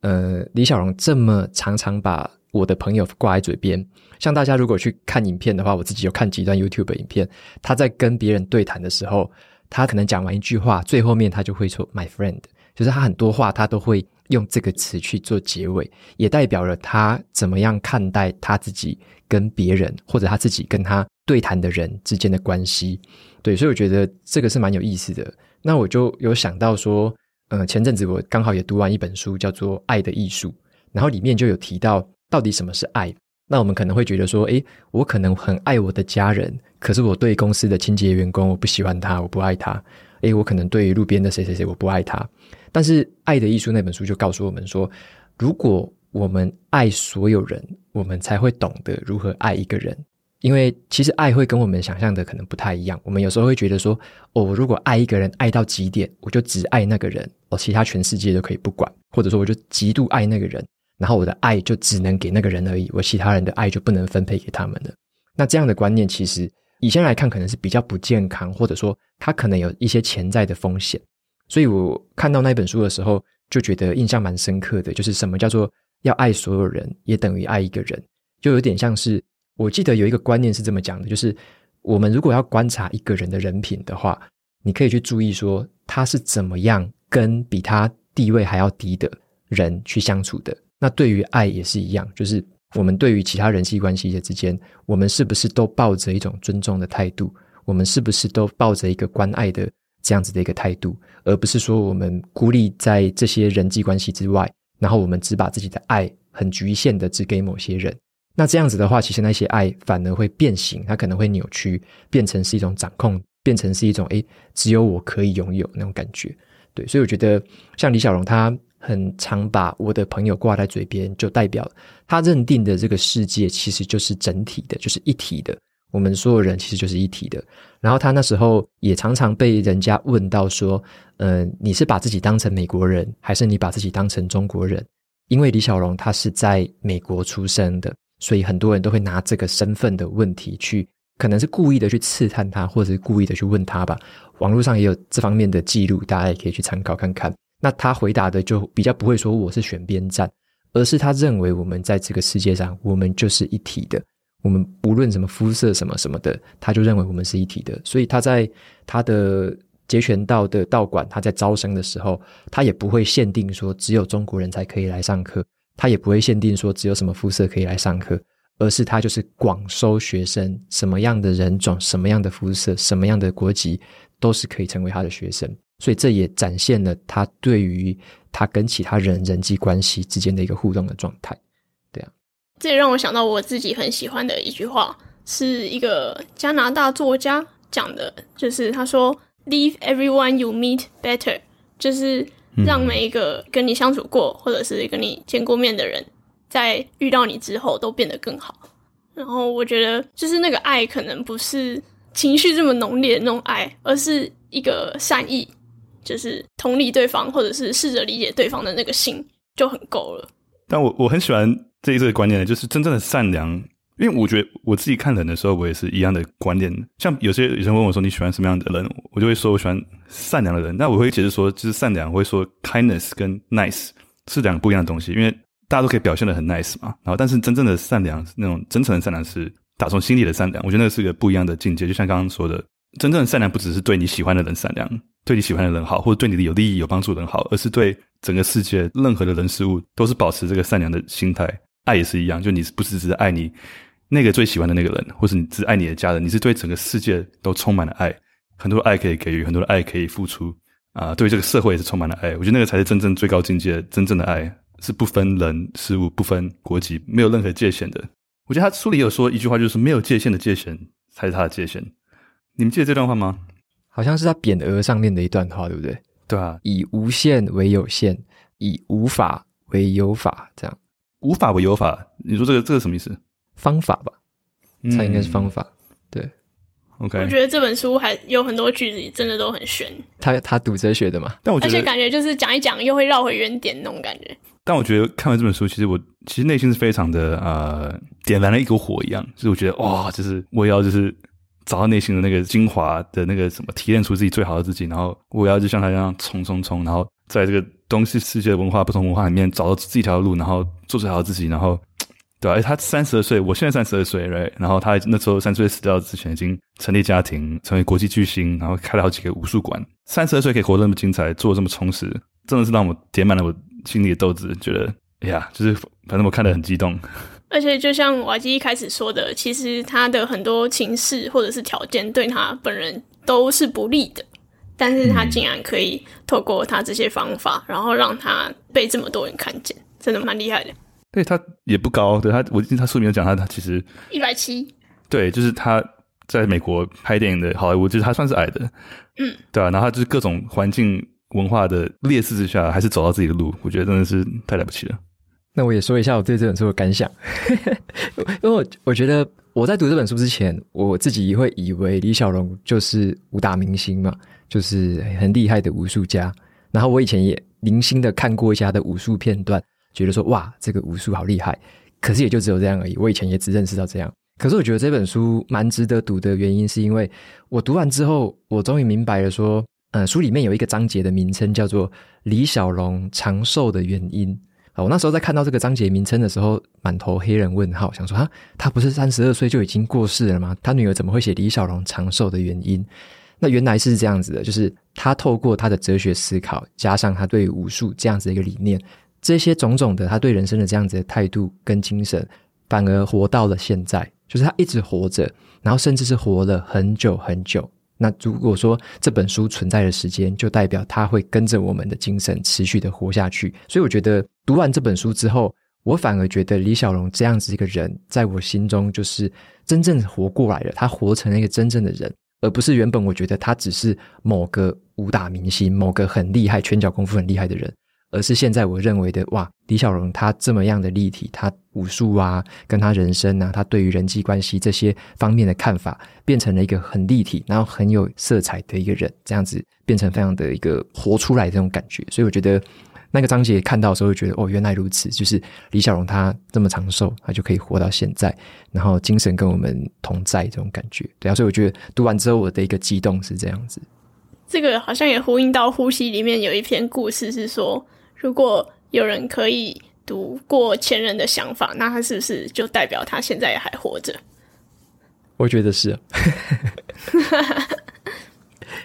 呃李小龙这么常常把我的朋友挂在嘴边。像大家如果去看影片的话，我自己有看几段 YouTube 的影片，他在跟别人对谈的时候，他可能讲完一句话，最后面他就会说 “my friend”，就是他很多话他都会用这个词去做结尾，也代表了他怎么样看待他自己跟别人，或者他自己跟他对谈的人之间的关系。对，所以我觉得这个是蛮有意思的。那我就有想到说，呃，前阵子我刚好也读完一本书，叫做《爱的艺术》，然后里面就有提到到底什么是爱。那我们可能会觉得说，诶，我可能很爱我的家人，可是我对公司的清洁员工我不喜欢他，我不爱他。诶，我可能对于路边的谁谁谁我不爱他。但是《爱的艺术》那本书就告诉我们说，如果我们爱所有人，我们才会懂得如何爱一个人。因为其实爱会跟我们想象的可能不太一样。我们有时候会觉得说，哦，我如果爱一个人爱到极点，我就只爱那个人，哦，其他全世界都可以不管，或者说我就极度爱那个人。然后我的爱就只能给那个人而已，我其他人的爱就不能分配给他们了。那这样的观念其实以前来看可能是比较不健康，或者说它可能有一些潜在的风险。所以我看到那本书的时候，就觉得印象蛮深刻的，就是什么叫做要爱所有人，也等于爱一个人，就有点像是我记得有一个观念是这么讲的，就是我们如果要观察一个人的人品的话，你可以去注意说他是怎么样跟比他地位还要低的人去相处的。那对于爱也是一样，就是我们对于其他人际关系的之间，我们是不是都抱着一种尊重的态度？我们是不是都抱着一个关爱的这样子的一个态度，而不是说我们孤立在这些人际关系之外，然后我们只把自己的爱很局限的只给某些人？那这样子的话，其实那些爱反而会变形，它可能会扭曲，变成是一种掌控，变成是一种诶，只有我可以拥有那种感觉。对，所以我觉得像李小龙他。很常把我的朋友挂在嘴边，就代表他认定的这个世界其实就是整体的，就是一体的。我们所有人其实就是一体的。然后他那时候也常常被人家问到说：“嗯、呃，你是把自己当成美国人，还是你把自己当成中国人？”因为李小龙他是在美国出生的，所以很多人都会拿这个身份的问题去，可能是故意的去刺探他，或者是故意的去问他吧。网络上也有这方面的记录，大家也可以去参考看看。那他回答的就比较不会说我是选边站，而是他认为我们在这个世界上，我们就是一体的。我们不论什么肤色什么什么的，他就认为我们是一体的。所以他在他的截拳道的道馆，他在招生的时候，他也不会限定说只有中国人才可以来上课，他也不会限定说只有什么肤色可以来上课，而是他就是广收学生，什么样的人种、什么样的肤色、什么样的国籍，都是可以成为他的学生。所以这也展现了他对于他跟其他人人际关系之间的一个互动的状态，这也让我想到我自己很喜欢的一句话，是一个加拿大作家讲的，就是他说：“Leave everyone you meet better”，就是让每一个跟你相处过或者是跟你见过面的人，在遇到你之后都变得更好。然后我觉得，就是那个爱可能不是情绪这么浓烈的那种爱，而是一个善意。就是同理对方，或者是试着理解对方的那个心就很够了。但我我很喜欢这一这个观念呢，就是真正的善良。因为我觉得我自己看人的时候，我也是一样的观念。像有些有些人问我说，你喜欢什么样的人，我就会说我喜欢善良的人。那我会解释说，就是善良，我会说 kindness 跟 nice 是两个不一样的东西。因为大家都可以表现得很 nice 嘛，然后但是真正的善良，那种真诚的善良是打从心里的善良。我觉得那是个不一样的境界。就像刚刚说的，真正的善良不只是对你喜欢的人善良。对你喜欢的人好，或者对你的有利益、有帮助的人好，而是对整个世界任何的人事物都是保持这个善良的心态。爱也是一样，就你不是只是爱你那个最喜欢的那个人，或是你只爱你的家人，你是对整个世界都充满了爱，很多爱可以给予，很多的爱可以付出啊。对这个社会也是充满了爱。我觉得那个才是真正最高境界，真正的爱是不分人事物、不分国籍，没有任何界限的。我觉得他书里有说一句话，就是没有界限的界限才是他的界限。你们记得这段话吗？好像是他匾额上面的一段话，对不对？对啊，以无限为有限，以无法为有法，这样。无法为有法，你说这个这个什么意思？方法吧，它应该是方法。嗯、对，OK。我觉得这本书还有很多句子真的都很玄。他他读哲学的嘛，但我觉得而且感觉就是讲一讲又会绕回原点那种感觉。但我觉得看完这本书，其实我其实内心是非常的呃，点燃了一股火一样，就是我觉得哇，就是我也要就是找到内心的那个精华的那个什么，提炼出自己最好的自己，然后我要就像他一样冲冲冲，然后在这个东西世界文化不同文化里面找到自己一条路，然后做最好的自己，然后。对啊，他三十二岁，我现在三十二岁，right? 然后他那时候三十岁死掉之前，已经成立家庭，成为国际巨星，然后开了好几个武术馆。三十二岁可以活得那么精彩，做得这么充实，真的是让我点满了我心里的斗志。觉得，哎呀，就是反正我看得很激动。而且就像瓦基一开始说的，其实他的很多情势或者是条件对他本人都是不利的，但是他竟然可以透过他这些方法，然后让他被这么多人看见，真的蛮厉害的。对，他也不高，对他，我记得他书里面讲他，他其实一百七。对，就是他在美国拍电影的好莱坞，就是他算是矮的，嗯，对啊，然后他就是各种环境文化的劣势之下，还是走到自己的路，我觉得真的是太了不起了。那我也说一下我对这本书的感想，因为我我觉得我在读这本书之前，我自己会以为李小龙就是武打明星嘛，就是很厉害的武术家，然后我以前也零星的看过一下他的武术片段。觉得说哇，这个武术好厉害，可是也就只有这样而已。我以前也只认识到这样。可是我觉得这本书蛮值得读的原因，是因为我读完之后，我终于明白了说，呃，书里面有一个章节的名称叫做“李小龙长寿的原因”啊。我那时候在看到这个章节名称的时候，满头黑人问号，想说啊，他不是三十二岁就已经过世了吗？他女儿怎么会写李小龙长寿的原因？那原来是这样子的，就是他透过他的哲学思考，加上他对武术这样子的一个理念。这些种种的，他对人生的这样子的态度跟精神，反而活到了现在，就是他一直活着，然后甚至是活了很久很久。那如果说这本书存在的时间，就代表他会跟着我们的精神持续的活下去。所以我觉得读完这本书之后，我反而觉得李小龙这样子一个人，在我心中就是真正活过来了，他活成了一个真正的人，而不是原本我觉得他只是某个武打明星，某个很厉害、拳脚功夫很厉害的人。而是现在我认为的，哇，李小龙他这么样的立体，他武术啊，跟他人生啊，他对于人际关系这些方面的看法，变成了一个很立体，然后很有色彩的一个人，这样子变成非常的一个活出来这种感觉。所以我觉得那个章节看到的时候，会觉得哦，原来如此，就是李小龙他这么长寿，他就可以活到现在，然后精神跟我们同在这种感觉。对啊，所以我觉得读完之后，我的一个激动是这样子。这个好像也呼应到《呼吸》里面有一篇故事，是说。如果有人可以读过前人的想法，那他是不是就代表他现在也还活着？我觉得是，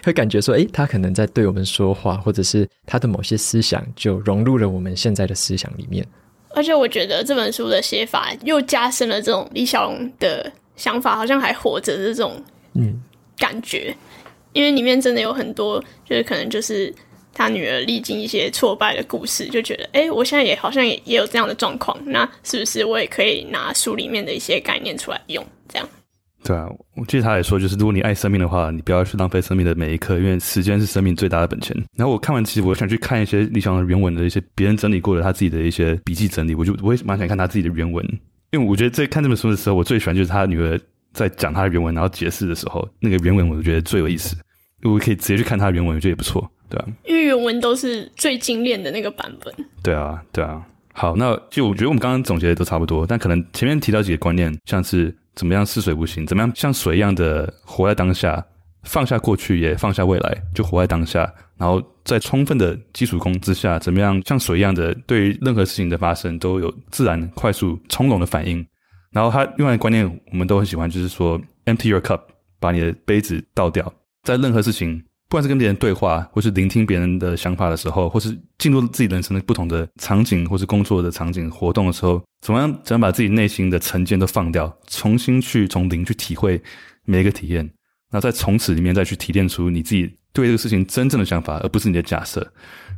会感觉说，诶，他可能在对我们说话，或者是他的某些思想就融入了我们现在的思想里面。而且我觉得这本书的写法又加深了这种李小龙的想法好像还活着的这种嗯感觉，嗯，因为里面真的有很多，就是可能就是。他女儿历经一些挫败的故事，就觉得，哎、欸，我现在也好像也也有这样的状况，那是不是我也可以拿书里面的一些概念出来用？这样。对啊，我记得他也说，就是如果你爱生命的话，你不要去浪费生命的每一刻，因为时间是生命最大的本钱。然后我看完，其实我想去看一些李小龙原文的一些别人整理过的他自己的一些笔记整理，我就我也蛮想看他自己的原文，因为我觉得在看这本书的时候，我最喜欢就是他女儿在讲他的原文，然后解释的时候，那个原文我就觉得最有意思。我可以直接去看他的原文，我觉得也不错。对啊，因为原文都是最精炼的那个版本。对啊，对啊。好，那就我觉得我们刚刚总结的都差不多，但可能前面提到几个观念，像是怎么样似水不形，怎么样像水一样的活在当下，放下过去也放下未来，就活在当下。然后在充分的基础功之下，怎么样像水一样的对于任何事情的发生都有自然、快速、从容的反应。然后他另外一个观念我们都很喜欢，就是说 empty your cup，把你的杯子倒掉，在任何事情。不管是跟别人对话，或是聆听别人的想法的时候，或是进入自己人生的不同的场景，或是工作的场景、活动的时候，怎么样怎样把自己内心的成见都放掉，重新去从零去体会每一个体验，那再从此里面再去提炼出你自己对这个事情真正的想法，而不是你的假设。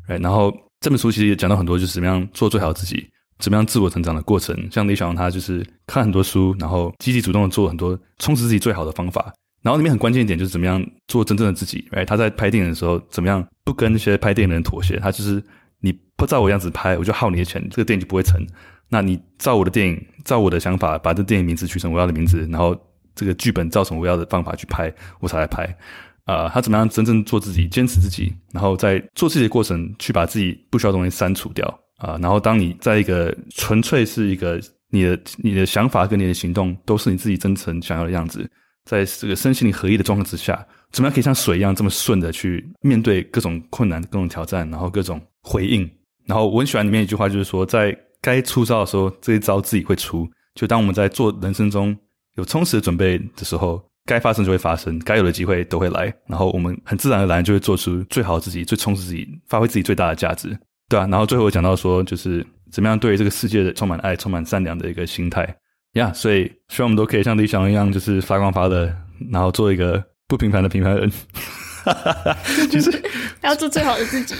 哎然后这本书其实也讲到很多，就是怎么样做最好自己，怎么样自我成长的过程。像李小龙他就是看很多书，然后积极主动的做很多充实自己最好的方法。然后里面很关键一点就是怎么样做真正的自己哎他在拍电影的时候怎么样不跟那些拍电影的人妥协？他就是你不照我样子拍，我就耗你的钱，这个电影就不会成。那你照我的电影，照我的想法，把这电影名字取成我要的名字，然后这个剧本照成我要的方法去拍，我才来拍。啊、他怎么样真正做自己，坚持自己，然后在做自己的过程去把自己不需要的东西删除掉。啊、然后当你在一个纯粹是一个你的你的想法跟你的行动都是你自己真诚想要的样子，在这个身心灵合一的状况之下，怎么样可以像水一样这么顺的去面对各种困难、各种挑战，然后各种回应？然后我很喜欢里面一句话，就是说，在该出招的时候，这一招自己会出。就当我们在做人生中有充实的准备的时候，该发生就会发生，该有的机会都会来。然后我们很自然而然就会做出最好自己，最充实自己，发挥自己最大的价值，对啊。然后最后我讲到说，就是怎么样对这个世界的充满爱、充满善良的一个心态呀。Yeah, 所以希望我们都可以像李小龙一样，就是发光发热，然后做一个不平凡的平凡人。其实 要做最好的自己。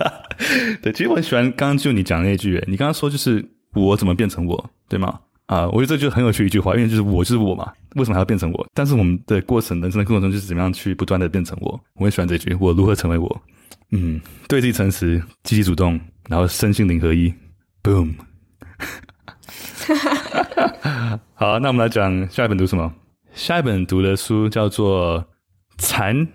对，其实我很喜欢刚刚就你讲那句，你刚刚说就是我怎么变成我，对吗？啊，我觉得这就很有趣一句话，因为就是我就是我嘛，为什么还要变成我？但是我们的过程，人生的过程中，就是怎么样去不断的变成我。我很喜欢这句，我如何成为我？嗯，对自己诚实，积极主动，然后身心灵合一，boom。好，那我们来讲下一本读什么？下一本读的书叫做《禅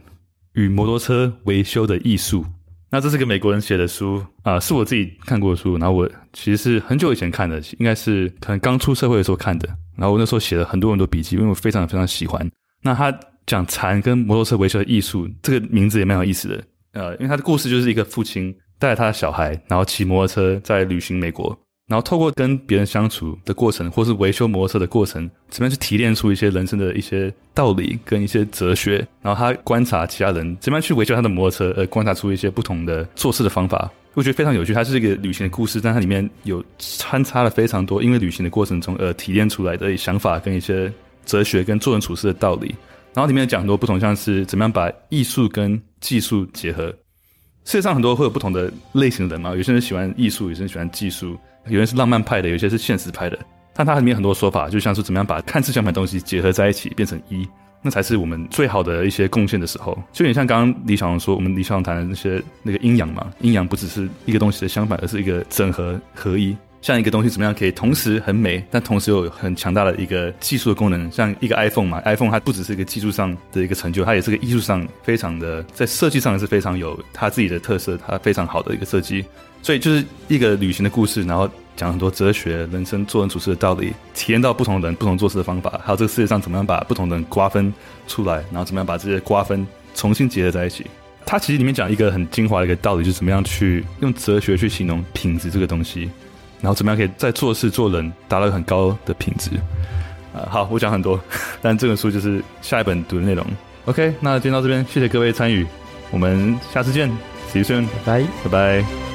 与摩托车维修的艺术》。那这是个美国人写的书啊、是我自己看过的书。然后我其实是很久以前看的，应该是可能刚出社会的时候看的。然后我那时候写了很多很多笔记，因为我非常非常喜欢。那他讲禅跟摩托车维修的艺术，这个名字也蛮有意思的。呃，因为他的故事就是一个父亲带着他的小孩，然后骑摩托车在旅行美国。然后透过跟别人相处的过程，或是维修摩托车的过程，怎么样去提炼出一些人生的一些道理跟一些哲学。然后他观察其他人怎么样去维修他的摩托车，而观察出一些不同的做事的方法，我觉得非常有趣。它是一个旅行的故事，但它里面有穿插了非常多因为旅行的过程中而提炼出来的想法跟一些哲学跟做人处事的道理。然后里面讲很多不同，像是怎么样把艺术跟技术结合。世界上很多会有不同的类型的人嘛，有些人喜欢艺术，有些人喜欢技术。有些是浪漫派的，有些是现实派的，但它里面很多说法，就像是怎么样把看似相反的东西结合在一起，变成一，那才是我们最好的一些贡献的时候。就有点像刚刚李小龙说，我们李小龙谈的那些那个阴阳嘛，阴阳不只是一个东西的相反，而是一个整合合一。像一个东西怎么样可以同时很美，但同时又有很强大的一个技术的功能，像一个 iPhone 嘛，iPhone 它不只是一个技术上的一个成就，它也是个艺术上非常的，在设计上也是非常有它自己的特色，它非常好的一个设计。所以就是一个旅行的故事，然后讲很多哲学、人生做人处事的道理，体验到不同人不同做事的方法，还有这个世界上怎么样把不同人瓜分出来，然后怎么样把这些瓜分重新结合在一起。它其实里面讲一个很精华的一个道理，就是怎么样去用哲学去形容品质这个东西。然后怎么样可以在做事做人达到很高的品质？啊、呃，好，我讲很多，但这本书就是下一本读的内容。OK，那今天到这边，谢谢各位参与，我们下次见，See you soon，拜拜，拜拜。